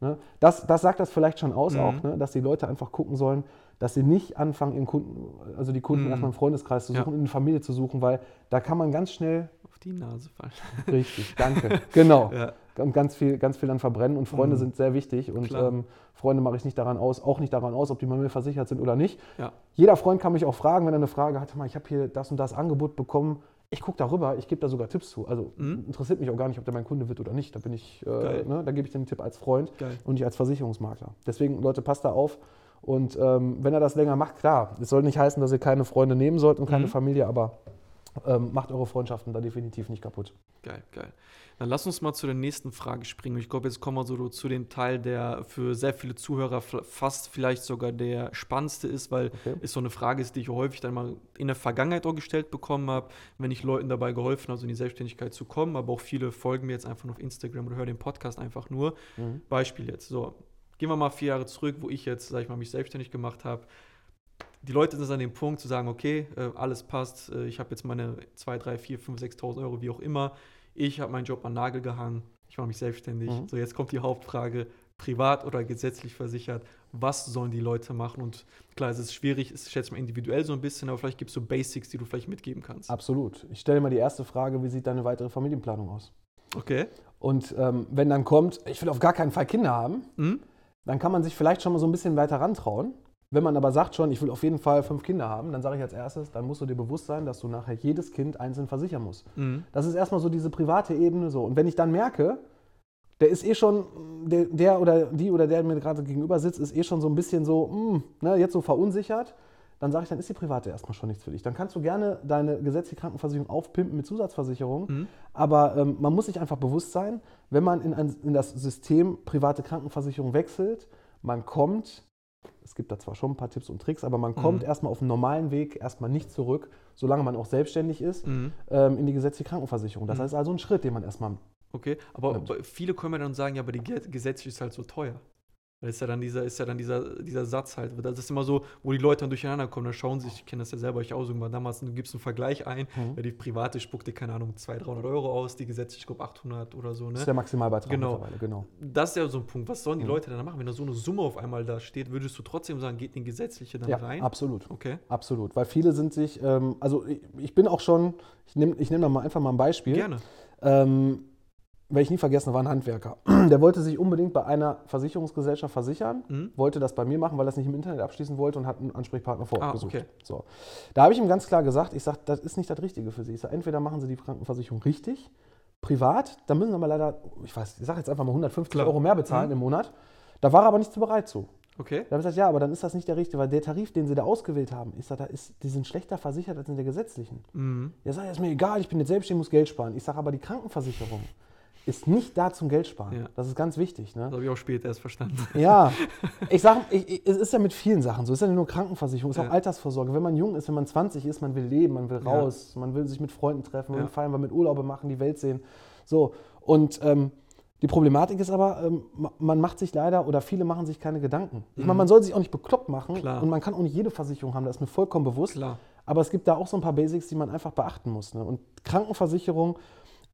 Ne? Das, das sagt das vielleicht schon aus, mhm. auch, ne? dass die Leute einfach gucken sollen, dass sie nicht anfangen, ihren Kunden, also die Kunden mhm. erstmal im Freundeskreis zu suchen, ja. in der Familie zu suchen, weil da kann man ganz schnell auf die Nase fallen. Richtig, danke. <laughs> genau. Ja. Und ganz viel, ganz viel dann verbrennen. Und Freunde mhm. sind sehr wichtig. Und ähm, Freunde mache ich nicht daran aus, auch nicht daran aus, ob die bei mir versichert sind oder nicht. Ja. Jeder Freund kann mich auch fragen, wenn er eine Frage hat, ich habe hier das und das Angebot bekommen. Ich gucke darüber, ich gebe da sogar Tipps zu. Also mhm. interessiert mich auch gar nicht, ob der mein Kunde wird oder nicht. Da bin ich, äh, ne, da gebe ich den Tipp als Freund Geil. und nicht als Versicherungsmakler. Deswegen, Leute, passt da auf. Und ähm, wenn er das länger macht, klar, es soll nicht heißen, dass ihr keine Freunde nehmen sollt und keine mhm. Familie, aber ähm, macht eure Freundschaften da definitiv nicht kaputt. Geil, geil. Dann lass uns mal zu der nächsten Frage springen. Ich glaube, jetzt kommen wir so zu dem Teil, der für sehr viele Zuhörer fast vielleicht sogar der spannendste ist, weil okay. es so eine Frage ist, die ich häufig dann mal in der Vergangenheit auch gestellt bekommen habe, wenn ich Leuten dabei geholfen habe, also in die Selbstständigkeit zu kommen. Aber auch viele folgen mir jetzt einfach nur auf Instagram oder hören den Podcast einfach nur. Mhm. Beispiel jetzt. So, gehen wir mal vier Jahre zurück, wo ich jetzt, sag ich mal, mich selbstständig gemacht habe die Leute sind an dem Punkt zu sagen, okay, äh, alles passt, äh, ich habe jetzt meine 2, 3, 4, 5, 6.000 Euro, wie auch immer. Ich habe meinen Job an Nagel gehangen, ich mache mich selbstständig. Mhm. So, jetzt kommt die Hauptfrage, privat oder gesetzlich versichert, was sollen die Leute machen? Und klar, es ist schwierig, es schätze mal individuell so ein bisschen, aber vielleicht gibt es so Basics, die du vielleicht mitgeben kannst. Absolut. Ich stelle mal die erste Frage, wie sieht deine weitere Familienplanung aus? Okay. Und ähm, wenn dann kommt, ich will auf gar keinen Fall Kinder haben, mhm. dann kann man sich vielleicht schon mal so ein bisschen weiter rantrauen wenn man aber sagt schon, ich will auf jeden Fall fünf Kinder haben, dann sage ich als erstes, dann musst du dir bewusst sein, dass du nachher jedes Kind einzeln versichern musst. Mhm. Das ist erstmal so diese private Ebene so. Und wenn ich dann merke, der ist eh schon, der, der oder die oder der mir gerade gegenüber sitzt, ist eh schon so ein bisschen so, mh, hm, ne, jetzt so verunsichert, dann sage ich, dann ist die private erstmal schon nichts für dich. Dann kannst du gerne deine gesetzliche Krankenversicherung aufpimpen mit Zusatzversicherung, mhm. aber ähm, man muss sich einfach bewusst sein, wenn man in, ein, in das System private Krankenversicherung wechselt, man kommt es gibt da zwar schon ein paar Tipps und Tricks, aber man kommt mhm. erstmal auf dem normalen Weg erstmal nicht zurück, solange man auch selbstständig ist, mhm. ähm, in die gesetzliche Krankenversicherung. Das mhm. heißt also ein Schritt, den man erstmal. Okay, aber nimmt. viele können ja dann sagen, ja, aber die gesetzliche ist halt so teuer. Das ist ja dann dieser, ist ja dann dieser, dieser Satz halt. Das ist immer so, wo die Leute dann durcheinander kommen, da schauen sich, ich kenne das ja selber, ich auch irgendwann damals, du gibst einen Vergleich ein, Mhm. die private spuckt dir, keine Ahnung, 200, 300 Euro aus, die gesetzliche, ich glaube 800 oder so, ne? Das ist der Maximalbeitrag Genau. mittlerweile, genau. Das ist ja so ein Punkt. Was sollen die Mhm. Leute dann machen, wenn da so eine Summe auf einmal da steht? Würdest du trotzdem sagen, geht in die gesetzliche dann Ja, rein? absolut. Okay. Absolut. Weil viele sind sich, ähm, also ich, ich bin auch schon, ich nehme ich nehm da mal einfach mal ein Beispiel. Gerne. Ähm, werde ich nie vergessen, war ein Handwerker. <clears throat> Der wollte sich unbedingt bei einer Versicherungsgesellschaft versichern, Mhm. wollte das bei mir machen, weil er es nicht im Internet abschließen wollte und hat einen Ansprechpartner vor Ort Ah, gesucht. okay. So. Da habe ich ihm ganz klar gesagt, ich sage, das ist nicht das Richtige für Sie. Ich sage, entweder machen Sie die Krankenversicherung richtig, privat, dann müssen Sie aber leider, ich weiß, ich sage jetzt einfach mal 150 Klar. Euro mehr bezahlen Mhm. im Monat. Da war er aber nicht so bereit zu. Okay. Da habe ich gesagt, ja, aber dann ist das nicht der richtige, weil der Tarif, den Sie da ausgewählt haben, ich sage, da ist, die sind schlechter versichert als in der gesetzlichen. Mhm. Ja, sag, ist mir egal, ich bin jetzt selbstständig, muss Geld sparen. Ich sage aber, die Krankenversicherung ist nicht da zum Geld sparen. Ja. Das ist ganz wichtig. Ne? Das habe ich auch später erst verstanden. Ja, <laughs> ich sage, es ist ja mit vielen Sachen so. Es ist ja nicht nur Krankenversicherung, es ist Ja. auch Altersvorsorge. Wenn man jung ist, wenn man 20 ist, man will leben, man will Ja. raus, man will sich mit Freunden treffen, man Ja. will feiern, man will mit Urlaube machen, die Welt sehen. So, und ähm, die Problematik ist aber, ähm, ma- man macht sich leider oder viele machen sich keine Gedanken. Ich meine, man soll sich auch nicht bekloppt machen Mhm. Klar. und man kann auch nicht jede Versicherung haben, das ist mir vollkommen bewusst. Klar. Aber es gibt da auch so ein paar Basics, die man einfach beachten muss. Ne? Und Krankenversicherung,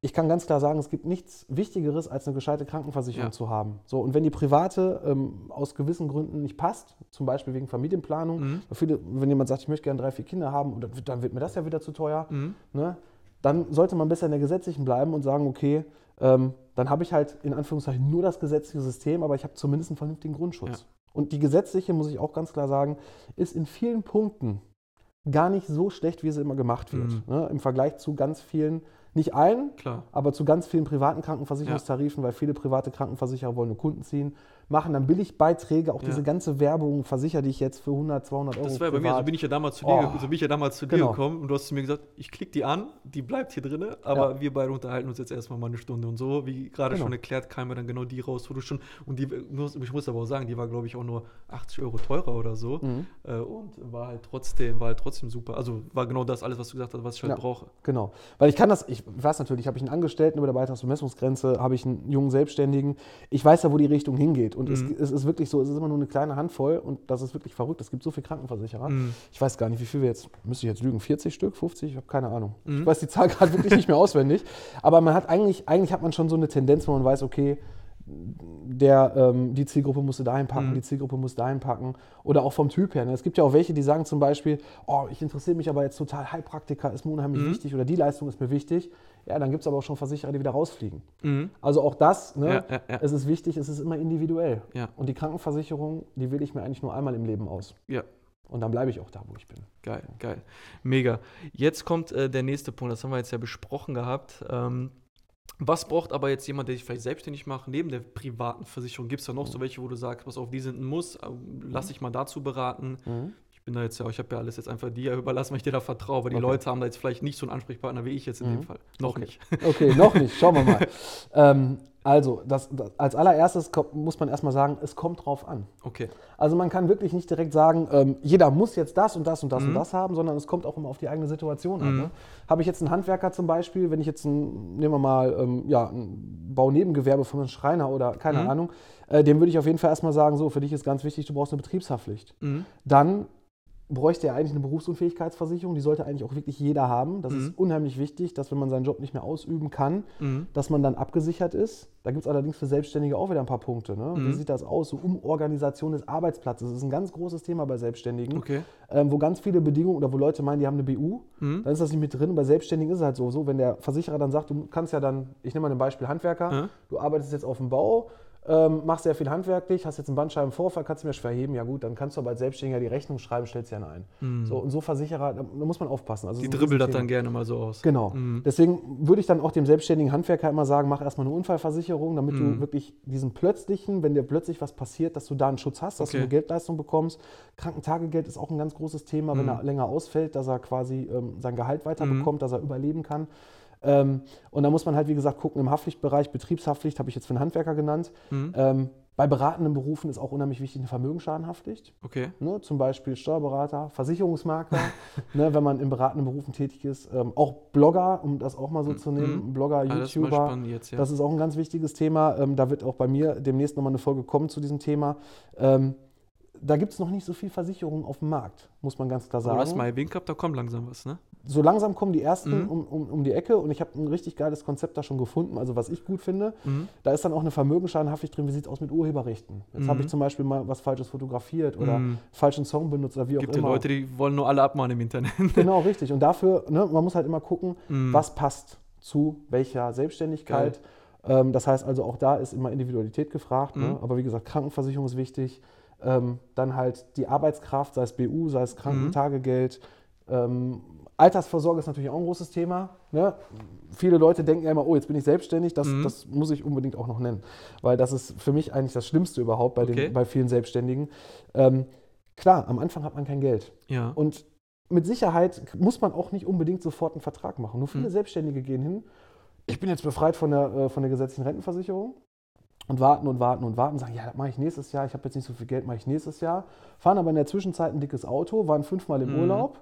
ich kann ganz klar sagen, es gibt nichts Wichtigeres, als eine gescheite Krankenversicherung Ja. zu haben. So, und wenn die private ähm, aus gewissen Gründen nicht passt, zum Beispiel wegen Familienplanung, Mhm. viele, wenn jemand sagt, ich möchte gerne drei, vier Kinder haben, dann, wird- dann wird mir das ja wieder zu teuer, Mhm. ne? dann sollte man besser in der gesetzlichen bleiben und sagen, okay, ähm, dann habe ich halt in Anführungszeichen nur das gesetzliche System, aber ich habe zumindest einen vernünftigen Grundschutz. Ja. Und die gesetzliche, muss ich auch ganz klar sagen, ist in vielen Punkten gar nicht so schlecht, wie sie immer gemacht wird. Mhm. Ne? Im Vergleich zu ganz vielen, nicht allen, Klar. aber zu ganz vielen privaten Krankenversicherungstarifen, weil viele private Krankenversicherer wollen nur Kunden ziehen, machen dann Billigbeiträge, auch Ja. diese ganze Werbung versichere dich jetzt für 100, 200 Euro. Das war ja bei mir, so privat. bin ich ja damals zu dir, Oh. ge- so bin ich ja damals zu dir Genau. gekommen und du hast zu mir gesagt, ich klicke die an, die bleibt hier drin, aber Ja. wir beide unterhalten uns jetzt erstmal mal eine Stunde und so, wie gerade Genau. schon erklärt, kam mir dann genau die raus, wo du schon, und die, ich muss aber auch sagen, die war glaube ich auch nur 80 Euro teurer oder so Mhm. äh, und war halt trotzdem, war halt trotzdem super, also war genau das alles, was du gesagt hast, was ich halt Ja. brauche. Genau. Weil ich kann das, ich weiß natürlich, habe ich einen Angestellten über der Beitragsbemessungsgrenze, habe ich einen jungen Selbstständigen. Ich weiß ja, wo die Richtung hingeht. Und es, Mhm. es ist wirklich so, es ist immer nur eine kleine Handvoll und das ist wirklich verrückt. Es gibt so viele Krankenversicherer. Mhm. Ich weiß gar nicht, wie viel wir jetzt, müsste ich jetzt lügen, 40 Stück, 50? Ich habe keine Ahnung. Mhm. Ich weiß die Zahl gerade wirklich nicht mehr <laughs> auswendig. Aber man hat eigentlich, eigentlich hat man schon so eine Tendenz, wo man weiß, okay, der, ähm, die Zielgruppe musste dahin packen, Mhm. die Zielgruppe muss dahin packen. Oder auch vom Typ her. Ne? Es gibt ja auch welche, die sagen zum Beispiel, oh, ich interessiere mich aber jetzt total, Heilpraktiker ist mir unheimlich Mhm. wichtig oder die Leistung ist mir wichtig. Ja, dann gibt es aber auch schon Versicherer, die wieder rausfliegen. Mhm. Also auch das, ne? Ja, ja, es ist wichtig, es ist immer individuell. Und die Krankenversicherung, die wähle ich mir eigentlich nur einmal im Leben aus. Ja. Und dann bleibe ich auch da, wo ich bin. Geil, geil. Mega. Jetzt kommt äh, der nächste Punkt, das haben wir jetzt ja besprochen gehabt. Ähm, was braucht aber jetzt jemand, der sich vielleicht selbstständig macht, neben der privaten Versicherung? Gibt es da noch so welche, wo du sagst, pass auf, die sind ein Muss, äh, lass dich mal dazu beraten? Ich bin da jetzt ja, ich habe ja alles jetzt einfach dir überlassen, weil ich dir da vertraue, aber die Okay. Leute haben da jetzt vielleicht nicht so einen Ansprechpartner wie ich jetzt in dem Mhm. Fall. Noch Okay. nicht. <laughs> Okay, noch nicht. Schauen wir mal. <laughs> ähm, also, das, das, als allererstes kommt, muss man erstmal sagen, es kommt drauf an. Okay. Also man kann wirklich nicht direkt sagen, ähm, jeder muss jetzt das und das und das Mhm. und das haben, sondern es kommt auch immer auf die eigene Situation an. Mhm. Ne? Habe ich jetzt einen Handwerker zum Beispiel, wenn ich jetzt ein, nehmen wir mal, ähm, ja, ein Baunebengewerbe von einem Schreiner oder keine Mhm. Ahnung, äh, dem würde ich auf jeden Fall erstmal sagen, so, für dich ist ganz wichtig, du brauchst eine Betriebshaftpflicht. Mhm. Dann bräuchte er eigentlich eine Berufsunfähigkeitsversicherung, die sollte eigentlich auch wirklich jeder haben. Das Mhm. ist unheimlich wichtig, dass wenn man seinen Job nicht mehr ausüben kann, Mhm. dass man dann abgesichert ist. Da gibt es allerdings für Selbstständige auch wieder ein paar Punkte. Ne? Wie Mhm. sieht das aus? So Umorganisation des Arbeitsplatzes. Das ist ein ganz großes Thema bei Selbstständigen, Okay. ähm, wo ganz viele Bedingungen oder wo Leute meinen, die haben eine BU, Mhm. dann ist das nicht mit drin. Bei Selbstständigen ist es halt so, so, wenn der Versicherer dann sagt, du kannst ja dann, ich nehme mal ein Beispiel Handwerker, Ja. du arbeitest jetzt auf dem Bau, ähm, machst sehr viel handwerklich, hast jetzt einen Bandscheibenvorfall, kannst du mir schwer heben, ja gut, dann kannst du aber als Selbstständiger die Rechnung schreiben, stellst ja ein. Mhm. So, und so Versicherer, da, muss man aufpassen. Also Die dribbelt das dann gerne mal so aus. Genau. Mhm. Deswegen würde ich dann auch dem selbstständigen Handwerker immer sagen, mach erstmal eine Unfallversicherung, damit Mhm. du wirklich diesen plötzlichen, wenn dir plötzlich was passiert, dass du da einen Schutz hast, dass Okay. du eine Geldleistung bekommst. Krankentagegeld ist auch ein ganz großes Thema, wenn Mhm. er länger ausfällt, dass er quasi ähm, sein Gehalt weiter Mhm. dass er überleben kann. Ähm, und da muss man halt, wie gesagt, gucken, im Haftpflichtbereich, Betriebshaftpflicht habe ich jetzt für einen Handwerker genannt. Mhm. Ähm, Bei beratenden Berufen ist auch unheimlich wichtig eine Vermögensschadenhaftpflicht. Okay. Ne, zum Beispiel Steuerberater, Versicherungsmakler, <laughs> ne, wenn man in beratenden Berufen tätig ist. Ähm, auch Blogger, um das auch mal so zu nehmen. Mhm. Blogger, mal YouTuber. jetzt, ja. Das ist auch ein ganz wichtiges Thema. Ähm, da wird auch bei mir demnächst nochmal eine Folge kommen zu diesem Thema. Ähm, da gibt es noch nicht so viel Versicherungen auf dem Markt, muss man ganz klar Aber du hast sagen. mal erwähnt gehabt, da kommt langsam was, ne? So langsam kommen die ersten Mhm. um, um, um die Ecke und ich habe ein richtig geiles Konzept da schon gefunden, also was ich gut finde. Mhm. Da ist dann auch eine Vermögensschadenhaftpflicht drin, wie sieht es aus mit Urheberrechten. Jetzt habe Mhm. ich zum Beispiel mal was Falsches fotografiert oder Mhm. falschen Song benutzt oder wie auch Gibt ja immer. Leute, die wollen nur alle abmahnen im Internet. Genau, richtig. Und dafür, ne, man muss halt immer gucken, Mhm. was passt zu welcher Selbstständigkeit. Ähm, das heißt also, auch da ist immer Individualität gefragt. Ne? Mhm. Aber wie gesagt, Krankenversicherung ist wichtig. Ähm, dann halt die Arbeitskraft, sei es BU, sei es Krankentagegeld. Ähm, Altersvorsorge ist natürlich auch ein großes Thema. Ne? Viele Leute denken ja immer, oh, jetzt bin ich selbstständig, das, Mhm. das muss ich unbedingt auch noch nennen. Weil das ist für mich eigentlich das Schlimmste überhaupt bei, Okay. den, bei vielen Selbstständigen. Ähm, klar, am Anfang hat man kein Geld. Ja. Und mit Sicherheit muss man auch nicht unbedingt sofort einen Vertrag machen. Nur viele Mhm. Selbstständige gehen hin. Ich bin jetzt befreit von der, äh, von der gesetzlichen Rentenversicherung und warten und warten und warten, sagen, ja, das mache ich nächstes Jahr, ich habe jetzt nicht so viel Geld, mache ich nächstes Jahr. Fahren aber in der Zwischenzeit ein dickes Auto, waren fünfmal im Mhm. Urlaub,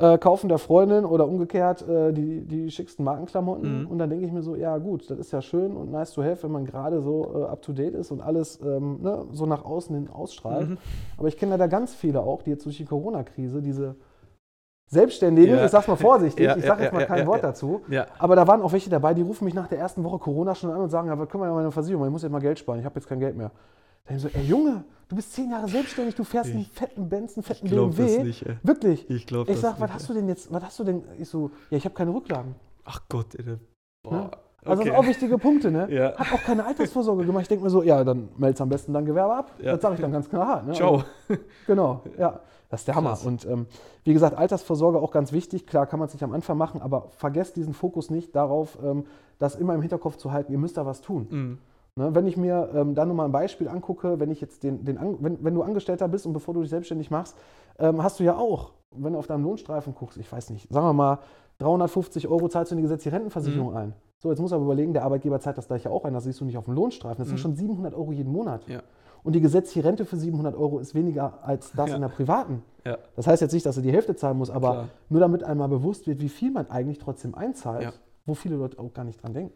äh, kaufen der Freundin oder umgekehrt äh, die, die schicksten Markenklamotten. Mhm. Und dann denke ich mir so, ja gut, das ist ja schön und nice to have, wenn man gerade so äh, up-to-date ist und alles ähm, ne, so nach außen hin ausstrahlt. Mhm. Aber ich kenne leider ganz viele auch, die jetzt durch die Corona-Krise diese Selbstständigen, Ja. ich sag's mal vorsichtig, Ja, ich sage ja, jetzt mal kein Wort dazu, aber da waren auch welche dabei, die rufen mich nach der ersten Woche Corona schon an und sagen, ja, was können wir ja meine Versicherung, ich muss jetzt mal Geld sparen, ich habe jetzt kein Geld mehr. Ich so, ey Junge, du bist zehn Jahre selbstständig, du fährst einen Ich- fetten Benz, einen fetten Ich glaub BMW. das nicht, ey. Wirklich. Ich glaube Ich sag, nicht, was ey. hast du denn jetzt, was hast du denn? Ich so, ja, ich habe keine Rücklagen. Ach Gott, ey. Ne? Boah. Also okay. das sind auch wichtige Punkte, ne? Ja. Hab auch keine Altersvorsorge gemacht. Ich denke mir so, ja, dann meld's am besten dann Gewerbe ab. Ja. Das sage ich dann ganz knallhart. Ne? Ciao. Genau, ja. Das ist der Hammer. Krass. Und ähm, wie gesagt, Altersvorsorge auch ganz wichtig. Klar kann man es nicht am Anfang machen, aber vergesst diesen Fokus nicht darauf, ähm, das immer im Hinterkopf zu halten, ihr müsst da was tun. Mhm. Ne, wenn ich mir ähm, da nur mal ein Beispiel angucke, wenn ich jetzt den, den wenn, wenn du Angestellter bist und bevor du dich selbstständig machst, ähm, hast du ja auch, wenn du auf deinem Lohnstreifen guckst, ich weiß nicht, sagen wir mal, 350 Euro zahlst du in die gesetzliche Rentenversicherung ein. So, jetzt muss aber überlegen, der Arbeitgeber zahlt das gleiche auch ein, das siehst du nicht auf dem Lohnstreifen. Das sind Mhm. schon 700 Euro jeden Monat. Ja. Und die gesetzliche Rente für 700 Euro ist weniger als das Ja. in der privaten. Ja. Das heißt jetzt nicht, dass du die Hälfte zahlen musst, aber Klar. nur damit einmal bewusst wird, wie viel man eigentlich trotzdem einzahlt, Ja. wo viele Leute auch gar nicht dran denken.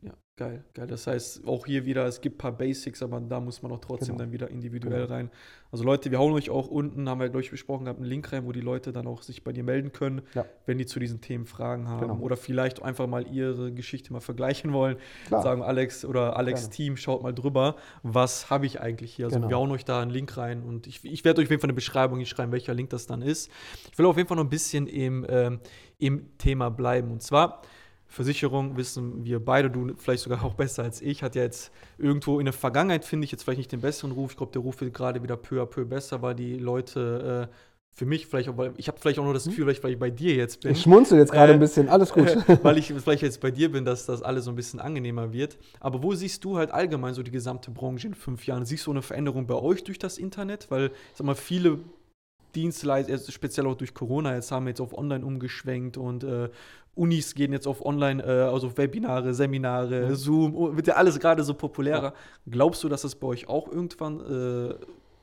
Ja, geil, geil. Das heißt, auch hier wieder, es gibt ein paar Basics, aber da muss man auch trotzdem Genau. dann wieder individuell Genau. rein. Also Leute, wir hauen euch auch unten, haben wir glaube ich besprochen gehabt, einen Link rein, wo die Leute dann auch sich bei dir melden können, Ja. wenn die zu diesen Themen Fragen haben Genau. oder vielleicht einfach mal ihre Geschichte mal vergleichen wollen. Klar. Sagen Alex oder Alex. Team, schaut mal drüber, was habe ich eigentlich hier. Also Genau. wir hauen euch da einen Link rein und ich, ich werde euch auf jeden Fall eine Beschreibung schreiben, welcher Link das dann ist. Ich will auf jeden Fall noch ein bisschen im, ähm, im Thema bleiben und zwar Versicherung wissen wir beide, du vielleicht sogar auch besser als ich, hat ja jetzt irgendwo in der Vergangenheit, finde ich, jetzt vielleicht nicht den besseren Ruf. Ich glaube, der Ruf wird gerade wieder peu à peu besser, weil die Leute äh, für mich vielleicht auch, weil ich habe vielleicht auch nur das Gefühl, vielleicht, weil ich bei dir jetzt bin. Ich schmunzel jetzt gerade Äh, ein bisschen, alles gut. <laughs> weil ich <laughs> vielleicht jetzt bei dir bin, dass das alles so ein bisschen angenehmer wird. Aber wo siehst du halt allgemein so die gesamte Branche in fünf Jahren? Siehst du eine Veränderung bei euch durch das Internet? Weil, sag mal, viele Dienstleister, speziell auch durch Corona, jetzt haben wir jetzt auf Online umgeschwenkt und äh, Unis gehen jetzt auf Online, äh, also auf Webinare, Seminare, Mhm. Zoom, oh, wird ja alles gerade so populärer. Glaubst du, dass das bei euch auch irgendwann äh,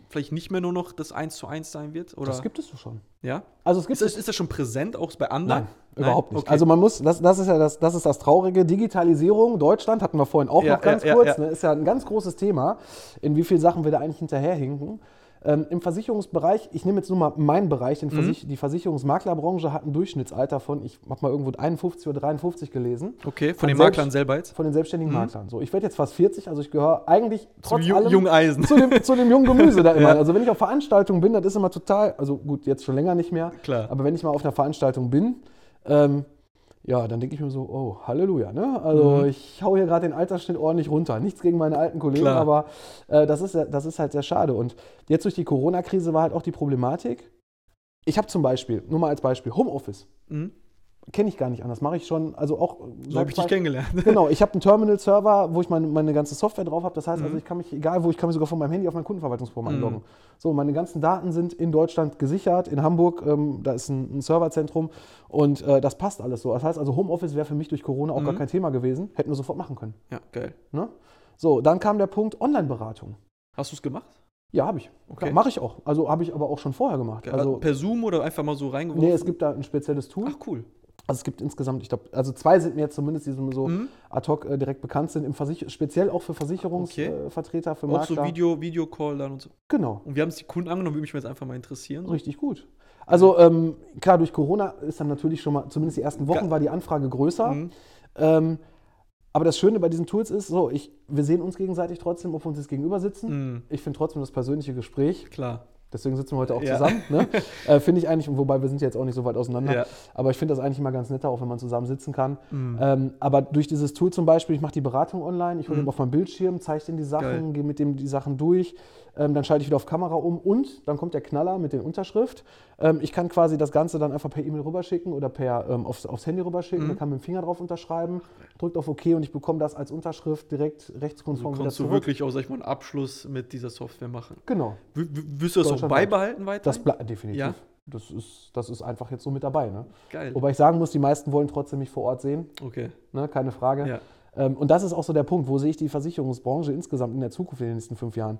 vielleicht nicht mehr nur noch das Eins zu eins sein wird? Oder? Das gibt es doch schon. ja? Also es gibt Ist das, ist das schon präsent auch bei anderen? Nein, überhaupt nicht. Okay. Also man muss, das, das ist ja das, das ist das Traurige. Digitalisierung, Deutschland hatten wir vorhin auch Ja, noch ganz ja, ja, kurz, ja. Ne, ist ja ein ganz großes Thema, in wie vielen Sachen wir da eigentlich hinterherhinken. Ähm, Im Versicherungsbereich, ich nehme jetzt nur mal meinen Bereich, Mhm. Versich die Versicherungsmaklerbranche hat ein Durchschnittsalter von, ich habe mal irgendwo 51 oder 53 gelesen, Okay, von, Von den Maklern selber jetzt? von den selbstständigen Mhm. Maklern. So, ich werde jetzt fast 40, also ich gehöre eigentlich trotz allem jungen Eisen. zu dem, zu dem jungen Gemüse da <laughs> immer. Ja. Also wenn ich auf Veranstaltungen bin, das ist immer total, also gut, jetzt schon länger nicht mehr, Klar. aber wenn ich mal auf einer Veranstaltung bin, ähm, ja, dann denke ich mir so, oh, Halleluja, ne? Also Mhm. ich hau hier gerade den Altersschnitt ordentlich runter. Nichts gegen meine alten Kollegen, Klar. aber äh, das, ist, das ist halt sehr schade. Und jetzt durch die Corona-Krise war halt auch die Problematik. Ich habe zum Beispiel, nur mal als Beispiel, Homeoffice. Mhm. Kenne ich gar nicht anders. Mache ich schon, also auch. So habe ich dich kennengelernt. Genau, ich habe einen Terminal-Server, wo ich meine, meine ganze Software drauf habe. Das heißt, Mhm. also ich kann mich, egal wo, ich kann mich sogar von meinem Handy auf mein Kundenverwaltungsprogramm Mhm. einloggen. So, meine ganzen Daten sind in Deutschland gesichert, in Hamburg, ähm, da ist ein, ein Serverzentrum und äh, das passt alles so. Das heißt also, Homeoffice wäre für mich durch Corona auch gar Mhm. kein Thema gewesen, hätten wir sofort machen können. Ja, geil. Ne? So, dann kam der Punkt Online-Beratung. Hast du es gemacht? Ja, habe ich. Okay. Mache ich auch. Also habe ich aber auch schon vorher gemacht. Also, per Zoom oder einfach mal so reingeworfen? nee, es gibt da ein spezielles Tool. Ach, cool. Also es gibt insgesamt, ich glaube, also zwei sind mir jetzt zumindest, die so so Mhm. ad hoc äh, direkt bekannt sind, im Versich speziell auch für Versicherungsvertreter, Okay. äh, für Auch Makler. so Video, Videocall dann und so. Genau, Und wir haben es die Kunden angenommen, würde mich jetzt einfach mal interessieren. richtig gut. Also ähm, klar, durch Corona ist dann natürlich schon mal, zumindest die ersten Wochen war die Anfrage größer. Mhm. Ähm, aber das Schöne bei diesen Tools ist, so, ich, wir sehen uns gegenseitig trotzdem, ob wir uns jetzt gegenüber sitzen. Mhm. Ich finde trotzdem das persönliche Gespräch, Klar. Deswegen sitzen wir heute auch Ja. zusammen, ne? <laughs> äh, finde ich eigentlich, wobei wir sind jetzt auch nicht so weit auseinander, Ja. aber ich finde das eigentlich immer ganz netter, auch wenn man zusammen sitzen kann. Mhm. Ähm, aber durch dieses Tool zum Beispiel, ich mache die Beratung online, ich hole Mhm. auf meinem Bildschirm, zeige ihm die Sachen, gehe mit dem die Sachen durch, ähm, dann schalte ich wieder auf Kamera um und dann kommt der Knaller mit der Unterschrift. Ähm, ich kann quasi das Ganze dann einfach per E-Mail rüberschicken oder per, ähm, aufs, aufs Handy rüberschicken, Mhm. dann kann mit dem Finger drauf unterschreiben, drückt auf OK und ich bekomme das als Unterschrift direkt Also rechtskonform wieder konntest du zurück. wirklich auch, sag ich mal, einen Abschluss mit dieser Software machen. Genau, W wirst du das auch beibehalten weiter? das bleibt definitiv. Ja? Das, ist, das ist einfach jetzt so mit dabei. Ne? Geil. Wobei ich sagen muss, die meisten wollen trotzdem mich vor Ort sehen, Okay. ne? keine Frage. Ja. Ähm, und das ist auch so der Punkt, wo sehe ich die Versicherungsbranche insgesamt in der Zukunft in den nächsten fünf Jahren.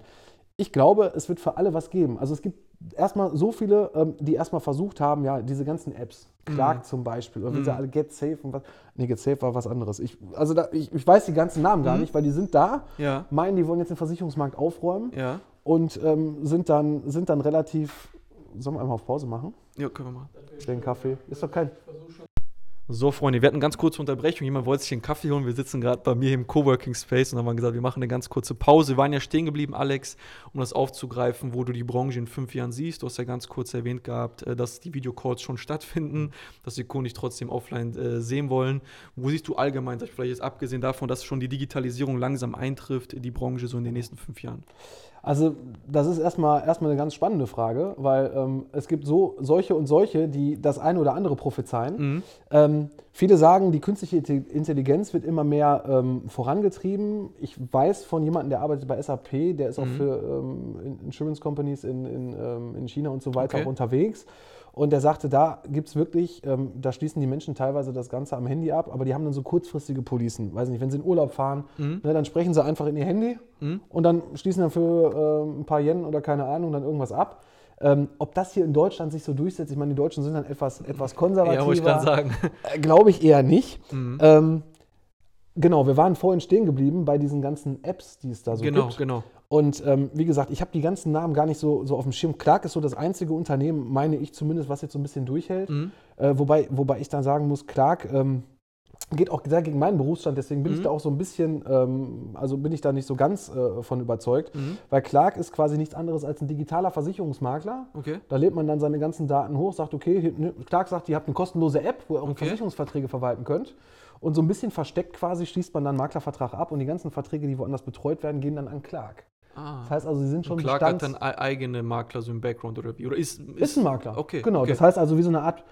Ich glaube, es wird für alle was geben. Also es gibt erstmal so viele, ähm, die erstmal versucht haben, ja, diese ganzen Apps, Clark Mhm. zum Beispiel, oder Mhm. sie alle Get Safe und was. Nee, Get Safe war was anderes. Ich, also da, ich, ich weiß die ganzen Namen gar Mhm. nicht, weil die sind da, Ja. meinen, die wollen jetzt den Versicherungsmarkt aufräumen Ja. und ähm, sind, dann, sind dann relativ. Sollen wir einmal auf Pause machen? Ja, können wir machen. Den Kaffee. Ist doch kein. So, Freunde, wir hatten eine ganz kurze Unterbrechung. Jemand wollte sich einen Kaffee holen. Wir sitzen gerade bei mir im Coworking Space und haben gesagt, wir machen eine ganz kurze Pause. Wir waren ja stehen geblieben, Alex, um das aufzugreifen, wo du die Branche in fünf Jahren siehst. Du hast ja ganz kurz erwähnt gehabt, äh, dass die Videocalls schon stattfinden, dass die Kunden dich trotzdem offline äh, sehen wollen. Wo siehst du allgemein, vielleicht jetzt abgesehen davon, dass schon die Digitalisierung langsam eintrifft, in die Branche so in den nächsten fünf Jahren? Also, das ist erstmal, erstmal eine ganz spannende Frage, weil ähm, es gibt so solche und solche, die das eine oder andere prophezeien. Mhm. Ähm, viele sagen, die künstliche Inte- Intelligenz wird immer mehr ähm, vorangetrieben. Ich weiß von jemandem, der arbeitet bei SAP, der ist auch Mhm. für ähm, In- Insurance Companies in, in, ähm, in China und so weiter Okay. auch unterwegs. Und der sagte, da gibt es wirklich, ähm, da schließen die Menschen teilweise das Ganze am Handy ab, aber die haben dann so kurzfristige Policen. Weiß nicht, wenn sie in Urlaub fahren, Mhm. ne, dann sprechen sie einfach in ihr Handy Mhm. und dann schließen dann für ähm, ein paar Yen oder keine Ahnung dann irgendwas ab. Ähm, ob das hier in Deutschland sich so durchsetzt, ich meine, die Deutschen sind dann etwas, etwas konservativer. Ja, wollte ich gerade sagen. Äh, Glaube ich eher nicht. Mhm. Ähm, genau, wir waren vorhin stehen geblieben bei diesen ganzen Apps, die es da so genau, gibt. genau. Und ähm, wie gesagt, ich habe die ganzen Namen gar nicht so, so auf dem Schirm. Clark ist so das einzige Unternehmen, meine ich zumindest, was jetzt so ein bisschen durchhält. Mhm. Äh, wobei, wobei ich dann sagen muss, Clark ähm, geht auch sehr gegen meinen Berufsstand, deswegen bin Mhm. ich da auch so ein bisschen, ähm, also bin ich da nicht so ganz äh, von überzeugt. Mhm. Weil Clark ist quasi nichts anderes als ein digitaler Versicherungsmakler. Okay. Da lädt man dann seine ganzen Daten hoch, sagt, okay, ne, Clark sagt, ihr habt eine kostenlose App, wo ihr eure Okay. Versicherungsverträge verwalten könnt. Und so ein bisschen versteckt quasi schließt man dann einen Maklervertrag ab und die ganzen Verträge, die woanders betreut werden, gehen dann an Clark. Ah. Das heißt also, sie sind schon Und Clark hat Bestands- dann e- eigene Makler so im Background oder wie? Oder ist, Ist ein Makler. Okay. Genau, okay. das heißt also wie so eine Art,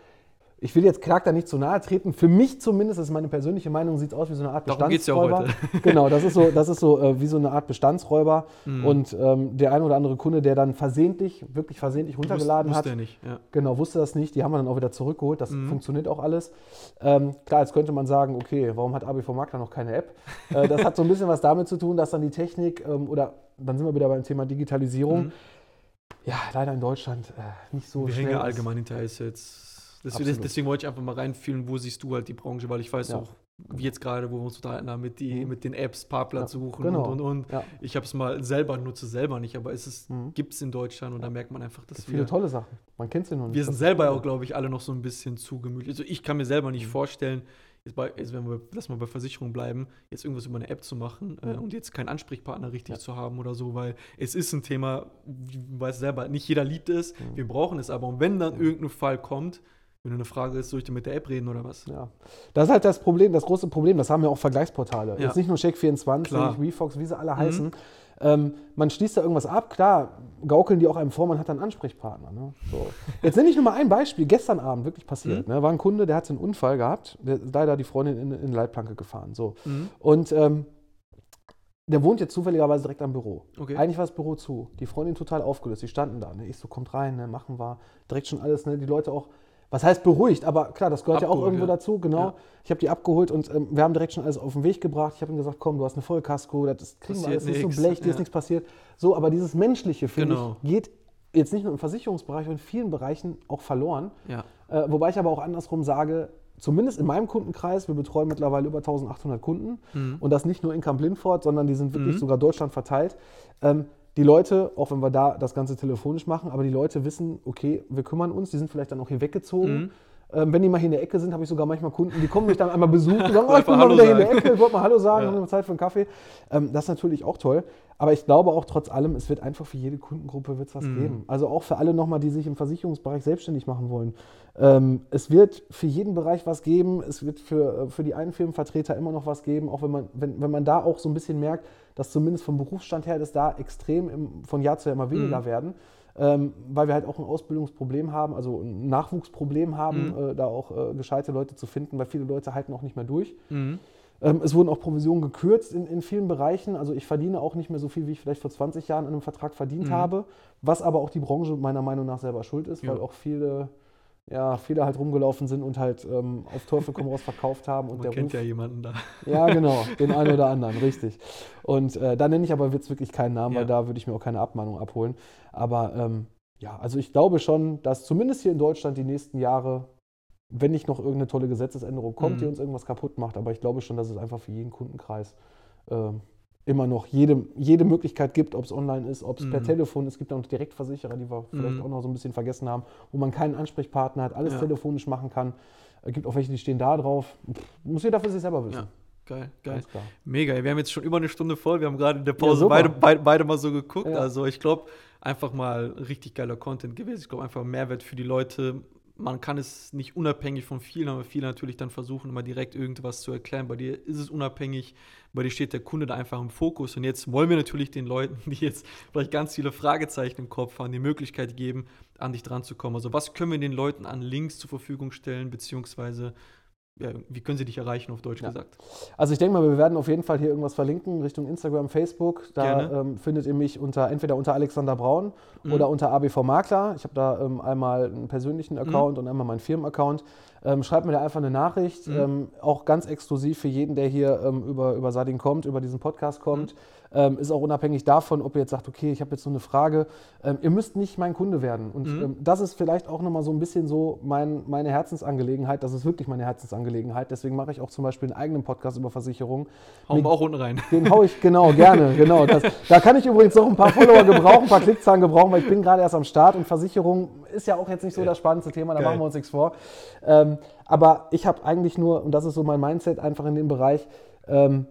ich will jetzt Clark da nicht zu nahe treten, für mich zumindest, das ist meine persönliche Meinung, sieht es aus wie so eine Art Darum geht's ja Bestandsräuber. <laughs> genau, das ist so, das ist so äh, wie so eine Art Bestandsräuber. Mhm. Und ähm, der ein oder andere Kunde, der dann versehentlich, wirklich versehentlich runtergeladen Wusste- hat, wusste er nicht, ja. Genau, wusste das nicht. Die haben wir dann auch wieder zurückgeholt. Das Mhm. funktioniert auch alles. Ähm, klar, jetzt könnte man sagen, okay, warum hat ABV Makler noch keine App? Äh, das hat so ein bisschen was damit zu tun, dass dann die Technik ähm, oder dann sind wir wieder beim Thema Digitalisierung. Mhm. Ja, leider in Deutschland äh, nicht so Wir hängen ja allgemein hinterher. Ist jetzt, deswegen, deswegen wollte ich einfach mal reinfühlen, wo siehst du halt die Branche, weil ich weiß Ja. auch, wie jetzt gerade, wo wir uns unterhalten haben, mit, die, Mhm. mit den Apps, Parkplatz Ja, suchen genau. und und und. Ja. Ich habe es mal selber, nutze selber nicht, aber es Mhm. gibt es in Deutschland und da merkt man einfach, dass Viele wir, tolle Sachen. Man kennt sie noch nicht. wir sind selber auch, glaube ich, alle noch so ein bisschen zu gemütlich. Also ich kann mir selber Mhm. nicht vorstellen, jetzt, bei, jetzt wenn wir, lass mal bei Versicherung bleiben, jetzt irgendwas über eine App zu machen äh, und jetzt keinen Ansprechpartner richtig Ja. zu haben oder so, weil es ist ein Thema, du weißt selber, nicht jeder liebt es, Mhm. wir brauchen es aber. Und wenn dann Mhm. irgendein Fall kommt, wenn du eine Frage ist, soll ich denn mit der App reden oder was? Ja. Das ist halt das Problem, das große Problem, das haben ja auch Vergleichsportale. Ja. Jetzt nicht nur Check24, Klar. WeFox, wie sie alle Mhm. Ähm, man schließt da irgendwas ab, klar, gaukeln die auch einem vor, man hat dann einen Ansprechpartner. Ne? So. Jetzt nenne ich nur mal ein Beispiel, gestern Abend wirklich passiert. Mhm. Ne? War ein Kunde, der hatte einen Unfall gehabt, der ist leider die Freundin in, in Leitplanke gefahren. So. Mhm. Und ähm, der wohnt jetzt zufälligerweise direkt am Büro. Okay. Eigentlich war das Büro zu. Die Freundin total aufgelöst. Die standen da. Ne? Ich so, kommt rein, ne? machen wir. Direkt schon alles, ne? die Leute auch. Was heißt beruhigt, aber klar, das gehört ja auch Abgeholt, irgendwo ja. dazu, genau. Ja. Ich habe die abgeholt und ähm, wir haben direkt schon alles auf den Weg gebracht. Ich habe ihm gesagt, komm, du hast eine Vollkasko, das ist- kriegen wir alles, das ist so nix, Blech, dir ist nichts passiert. So, aber dieses Menschliche, finde Genau. ich, geht jetzt nicht nur im Versicherungsbereich, sondern in vielen Bereichen auch verloren. Äh, wobei ich aber auch andersrum sage, zumindest in meinem Kundenkreis, wir betreuen mittlerweile über 1800 Kunden Mhm. und das nicht nur in Kamp-Lindfort, sondern die sind wirklich sogar Deutschland verteilt. Ähm, die Leute, auch wenn wir da das Ganze telefonisch machen, aber die Leute wissen, okay, wir kümmern uns, die sind vielleicht dann auch hier weggezogen. Mhm. Ähm, wenn die mal hier in der Ecke sind, habe ich sogar manchmal Kunden, die kommen mich dann einmal besuchen und <laughs> sagen, oh, ich bin mal wieder hier in der. Ecke, ich wollte mal Hallo <laughs> sagen, Ja. haben wir Zeit für einen Kaffee. Ähm, das ist natürlich auch toll. Aber ich glaube auch trotz allem, es wird einfach für jede Kundengruppe wird's was Mhm. geben. Also auch für alle nochmal, die sich im Versicherungsbereich selbstständig machen wollen. Ähm, es wird für jeden Bereich was geben. Es wird für, äh, für die einen Firmenvertreter immer noch was geben, auch wenn man, wenn, wenn man da auch so ein bisschen merkt, dass zumindest vom Berufsstand her das da extrem im, von Jahr zu Jahr immer weniger Mhm. werden. Ähm, weil wir halt auch ein Ausbildungsproblem haben, also ein Nachwuchsproblem haben, Mhm. äh, da auch äh, gescheite Leute zu finden, weil viele Leute halten auch nicht mehr durch. Mhm. Ähm, es wurden auch Provisionen gekürzt in, in vielen Bereichen. Also ich verdiene auch nicht mehr so viel, wie ich vielleicht vor 20 Jahren an einem Vertrag verdient Mhm. habe, was aber auch die Branche meiner Meinung nach selber schuld ist, weil Ja. auch viele, ja, viele halt rumgelaufen sind und halt ähm, auf Teufel komm raus verkauft haben und Man der kennt Ruf, ja jemanden da. ja, genau, <laughs> den einen oder anderen, richtig. Und äh, da nenne ich aber jetzt wirklich keinen Namen, weil Ja. da würde ich mir auch keine Abmahnung abholen. Aber ähm, ja, also ich glaube schon, dass zumindest hier in Deutschland die nächsten Jahre, wenn nicht noch irgendeine tolle Gesetzesänderung kommt, Mhm. die uns irgendwas kaputt macht, aber ich glaube schon, dass es einfach für jeden Kundenkreis ähm, immer noch jede, jede Möglichkeit gibt, ob es online ist, ob es per Mhm. Telefon ist. Es gibt auch noch Direktversicherer, die wir vielleicht Mhm. auch noch so ein bisschen vergessen haben, wo man keinen Ansprechpartner hat, alles Ja. telefonisch machen kann. Es gibt auch welche, die stehen da drauf. Pff, Muss jeder für sich selber wissen. Ja. Geil, geil. Mega, wir haben jetzt schon über eine Stunde voll. Wir haben gerade in der Ja, Pause super. beide, beide, beide mal so geguckt. Ja. Also ich glaube, einfach mal richtig geiler Content gewesen. Ich glaube, einfach ein Mehrwert für die Leute. Man kann es nicht unabhängig von vielen, aber viele natürlich dann versuchen, immer direkt irgendwas zu erklären. Bei dir ist es unabhängig, bei dir steht der Kunde da einfach im Fokus. Und jetzt wollen wir natürlich den Leuten, die jetzt vielleicht ganz viele Fragezeichen im Kopf haben, die Möglichkeit geben, an dich dran zu kommen. Also was können wir den Leuten an Links zur Verfügung stellen, beziehungsweise ja, wie können sie dich erreichen, auf Deutsch Ja. gesagt? Also ich denke mal, wir werden auf jeden Fall hier irgendwas verlinken Richtung Instagram, Facebook. Da ähm, findet ihr mich unter entweder unter Alexander Braun Mhm. oder unter ABV Makler. Ich habe da ähm, einmal einen persönlichen Account und einmal meinen Firmenaccount. Ähm, schreibt mir da einfach eine Nachricht, Mhm. ähm, auch ganz exklusiv für jeden, der hier ähm, über, über Sadin kommt, über diesen Podcast kommt. Mhm. Ähm, ist auch unabhängig davon, ob ihr jetzt sagt, okay, ich habe jetzt so eine Frage. Ähm, ihr müsst nicht mein Kunde werden. Und Mhm. ähm, das ist vielleicht auch nochmal so ein bisschen so mein, meine Herzensangelegenheit. Das ist wirklich meine Herzensangelegenheit. Deswegen mache ich auch zum Beispiel einen eigenen Podcast über Versicherungen. Hauen wir auch unten rein. Den hau ich, genau, gerne, genau. Das, da kann ich übrigens noch ein paar Follower gebrauchen, ein paar Klickzahlen gebrauchen, weil ich bin gerade erst am Start und Versicherung ist ja auch jetzt nicht so das spannendste Thema, da Geil. machen wir uns nichts vor. Ähm, aber ich habe eigentlich nur, und das ist so mein Mindset einfach in dem Bereich, ähm,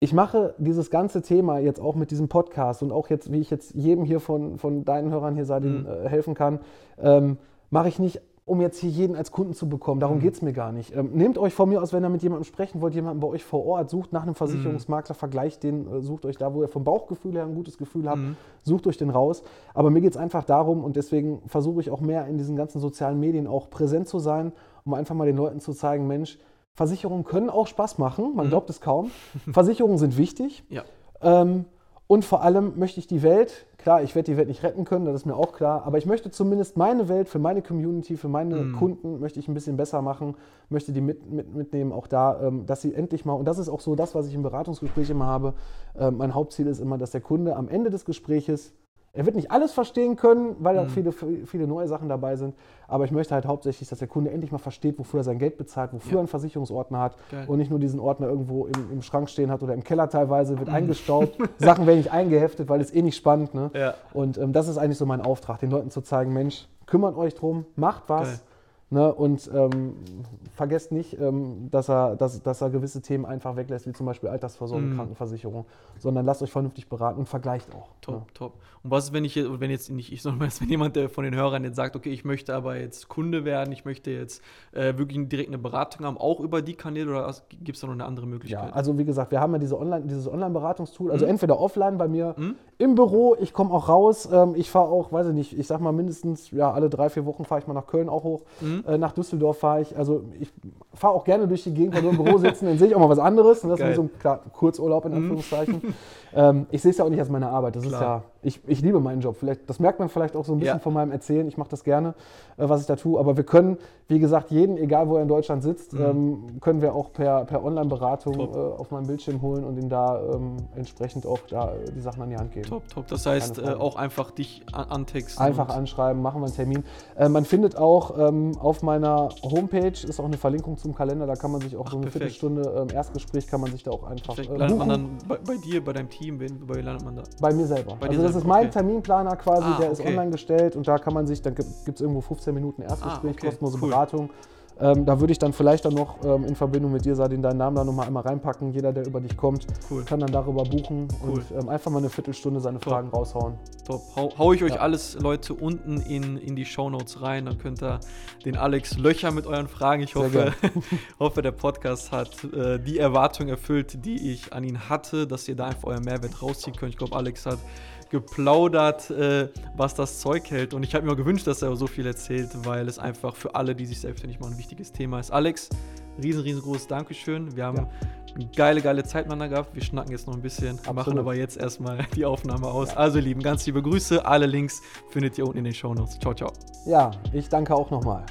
ich mache dieses ganze Thema jetzt auch mit diesem Podcast und auch jetzt, wie ich jetzt jedem hier von, von deinen Hörern hier Sadin, Mhm. äh, helfen kann, ähm, mache ich nicht, um jetzt hier jeden als Kunden zu bekommen. Darum Mhm. geht es mir gar nicht. Ähm, nehmt euch von mir aus, wenn ihr mit jemandem sprechen wollt, jemanden bei euch vor Ort, sucht nach einem Versicherungsmakler, vergleicht den, äh, sucht euch da, wo ihr vom Bauchgefühl her ein gutes Gefühl habt, Mhm. sucht euch den raus. Aber mir geht es einfach darum und deswegen versuche ich auch mehr in diesen ganzen sozialen Medien auch präsent zu sein, um einfach mal den Leuten zu zeigen, Mensch, Versicherungen können auch Spaß machen, man Mhm. glaubt es kaum. <laughs> Versicherungen sind wichtig. Ja. Ähm, und vor allem möchte ich die Welt, klar, ich werde die Welt nicht retten können, das ist mir auch klar, aber ich möchte zumindest meine Welt für meine Community, für meine Mhm. Kunden, möchte ich ein bisschen besser machen, möchte die mit, mit, mitnehmen, auch da, ähm, dass sie endlich mal, und das ist auch so das, was ich im Beratungsgespräch immer habe, ähm, mein Hauptziel ist immer, dass der Kunde am Ende des Gespräches er wird nicht alles verstehen können, weil auch Mhm. viele, viele neue Sachen dabei sind. Aber ich möchte halt hauptsächlich, dass der Kunde endlich mal versteht, wofür er sein Geld bezahlt, wofür Ja. er einen Versicherungsordner hat Geil. und nicht nur diesen Ordner irgendwo im, im Schrank stehen hat oder im Keller teilweise, Mhm. wird eingestaubt. <laughs> Sachen werden nicht eingeheftet, weil es eh nicht spannend. Ne? Ja. Und ähm, das ist eigentlich so mein Auftrag, den Leuten zu zeigen, Mensch, kümmert euch drum, macht was. Geil. Ne, und ähm, vergesst nicht, ähm, dass, er, dass, dass er gewisse Themen einfach weglässt, wie zum Beispiel Altersvorsorge, Mhm. Krankenversicherung, sondern lasst euch vernünftig beraten und vergleicht auch. Top, Ne? top. Und was ist, wenn ich jetzt, wenn jetzt nicht ich, <laughs> sondern wenn jemand der von den Hörern jetzt sagt, okay, ich möchte aber jetzt Kunde werden, ich möchte jetzt äh, wirklich direkt eine Beratung haben, auch über die Kanäle oder gibt es da noch eine andere Ja, Möglichkeit? also wie gesagt, wir haben ja diese Online, dieses Online-Beratungstool, also Mhm. entweder offline bei mir Mhm. im Büro, ich komme auch raus, ähm, ich fahre auch, weiß ich nicht, ich sag mal mindestens, ja, alle drei, vier Wochen fahre ich mal nach Köln auch hoch, Mhm. äh, nach Düsseldorf fahre ich, also ich fahre auch gerne durch die Gegend, wenn wir im Büro sitzen, dann sehe ich auch mal was anderes und das ist Geil. wie so ein klar, Kurzurlaub in Mhm. Anführungszeichen. ähm, ich sehe es ja auch nicht als meine Arbeit. Das Klar. ist ja, ich, ich liebe meinen Job. Vielleicht, das merkt man vielleicht auch so ein bisschen ja. von meinem Erzählen. Ich mache das gerne, äh, was ich da tue. Aber wir können, wie gesagt, jeden, egal wo er in Deutschland sitzt, mhm. ähm, können wir auch per, per Online-Beratung äh, auf meinem Bildschirm holen und ihm da ähm, entsprechend auch da äh, die Sachen an die Hand geben. Top, top. Das heißt, äh, auch einfach dich an antexten. Einfach anschreiben, machen wir einen Termin. Äh, man findet auch ähm, auf meiner Homepage ist auch eine Verlinkung zum Kalender. Da kann man sich auch Ach, so eine perfekt. Viertelstunde ähm, Erstgespräch kann man sich da auch einfach. Äh, landet man dann bei, bei, dir, bei deinem Team? Bei landet man da? Bei mir selber. Bei also das selber. ist mein okay. Terminplaner quasi, ah, der okay. ist online gestellt und da kann man sich, dann gibt es irgendwo 15 Minuten Erstgespräch, ah, okay. kostenlose cool. Beratung. Ähm, da würde ich dann vielleicht dann noch ähm, in Verbindung mit dir, Sadin, deinen Namen da nochmal einmal reinpacken. Jeder, der über dich kommt, cool. kann dann darüber buchen cool. und ähm, einfach mal eine Viertelstunde seine Top. Fragen raushauen. Top. Hau, hau ich euch ja. alles, Leute, unten in, in die Shownotes rein. Dann könnt ihr den Alex löcher mit euren Fragen. Ich hoffe, <laughs> hoffe der Podcast hat äh, die Erwartung erfüllt, die ich an ihn hatte, dass ihr da einfach euer Mehrwert rausziehen könnt. Ich glaube, Alex hat geplaudert, äh, was das Zeug hält. Und ich habe mir gewünscht, dass er so viel erzählt, weil es einfach für alle, die sich selbstständig machen, ein wichtiges Thema ist. Alex, riesen, riesengroßes Dankeschön. Wir haben ja. eine geile, geile Zeit miteinander gehabt. Wir schnacken jetzt noch ein bisschen, Absolut. machen aber jetzt erstmal <laughs> die Aufnahme aus. Ja. Also, lieben, ganz liebe Grüße. Alle Links findet ihr unten in den Show Notes. Ciao, ciao. Ja, ich danke auch nochmal.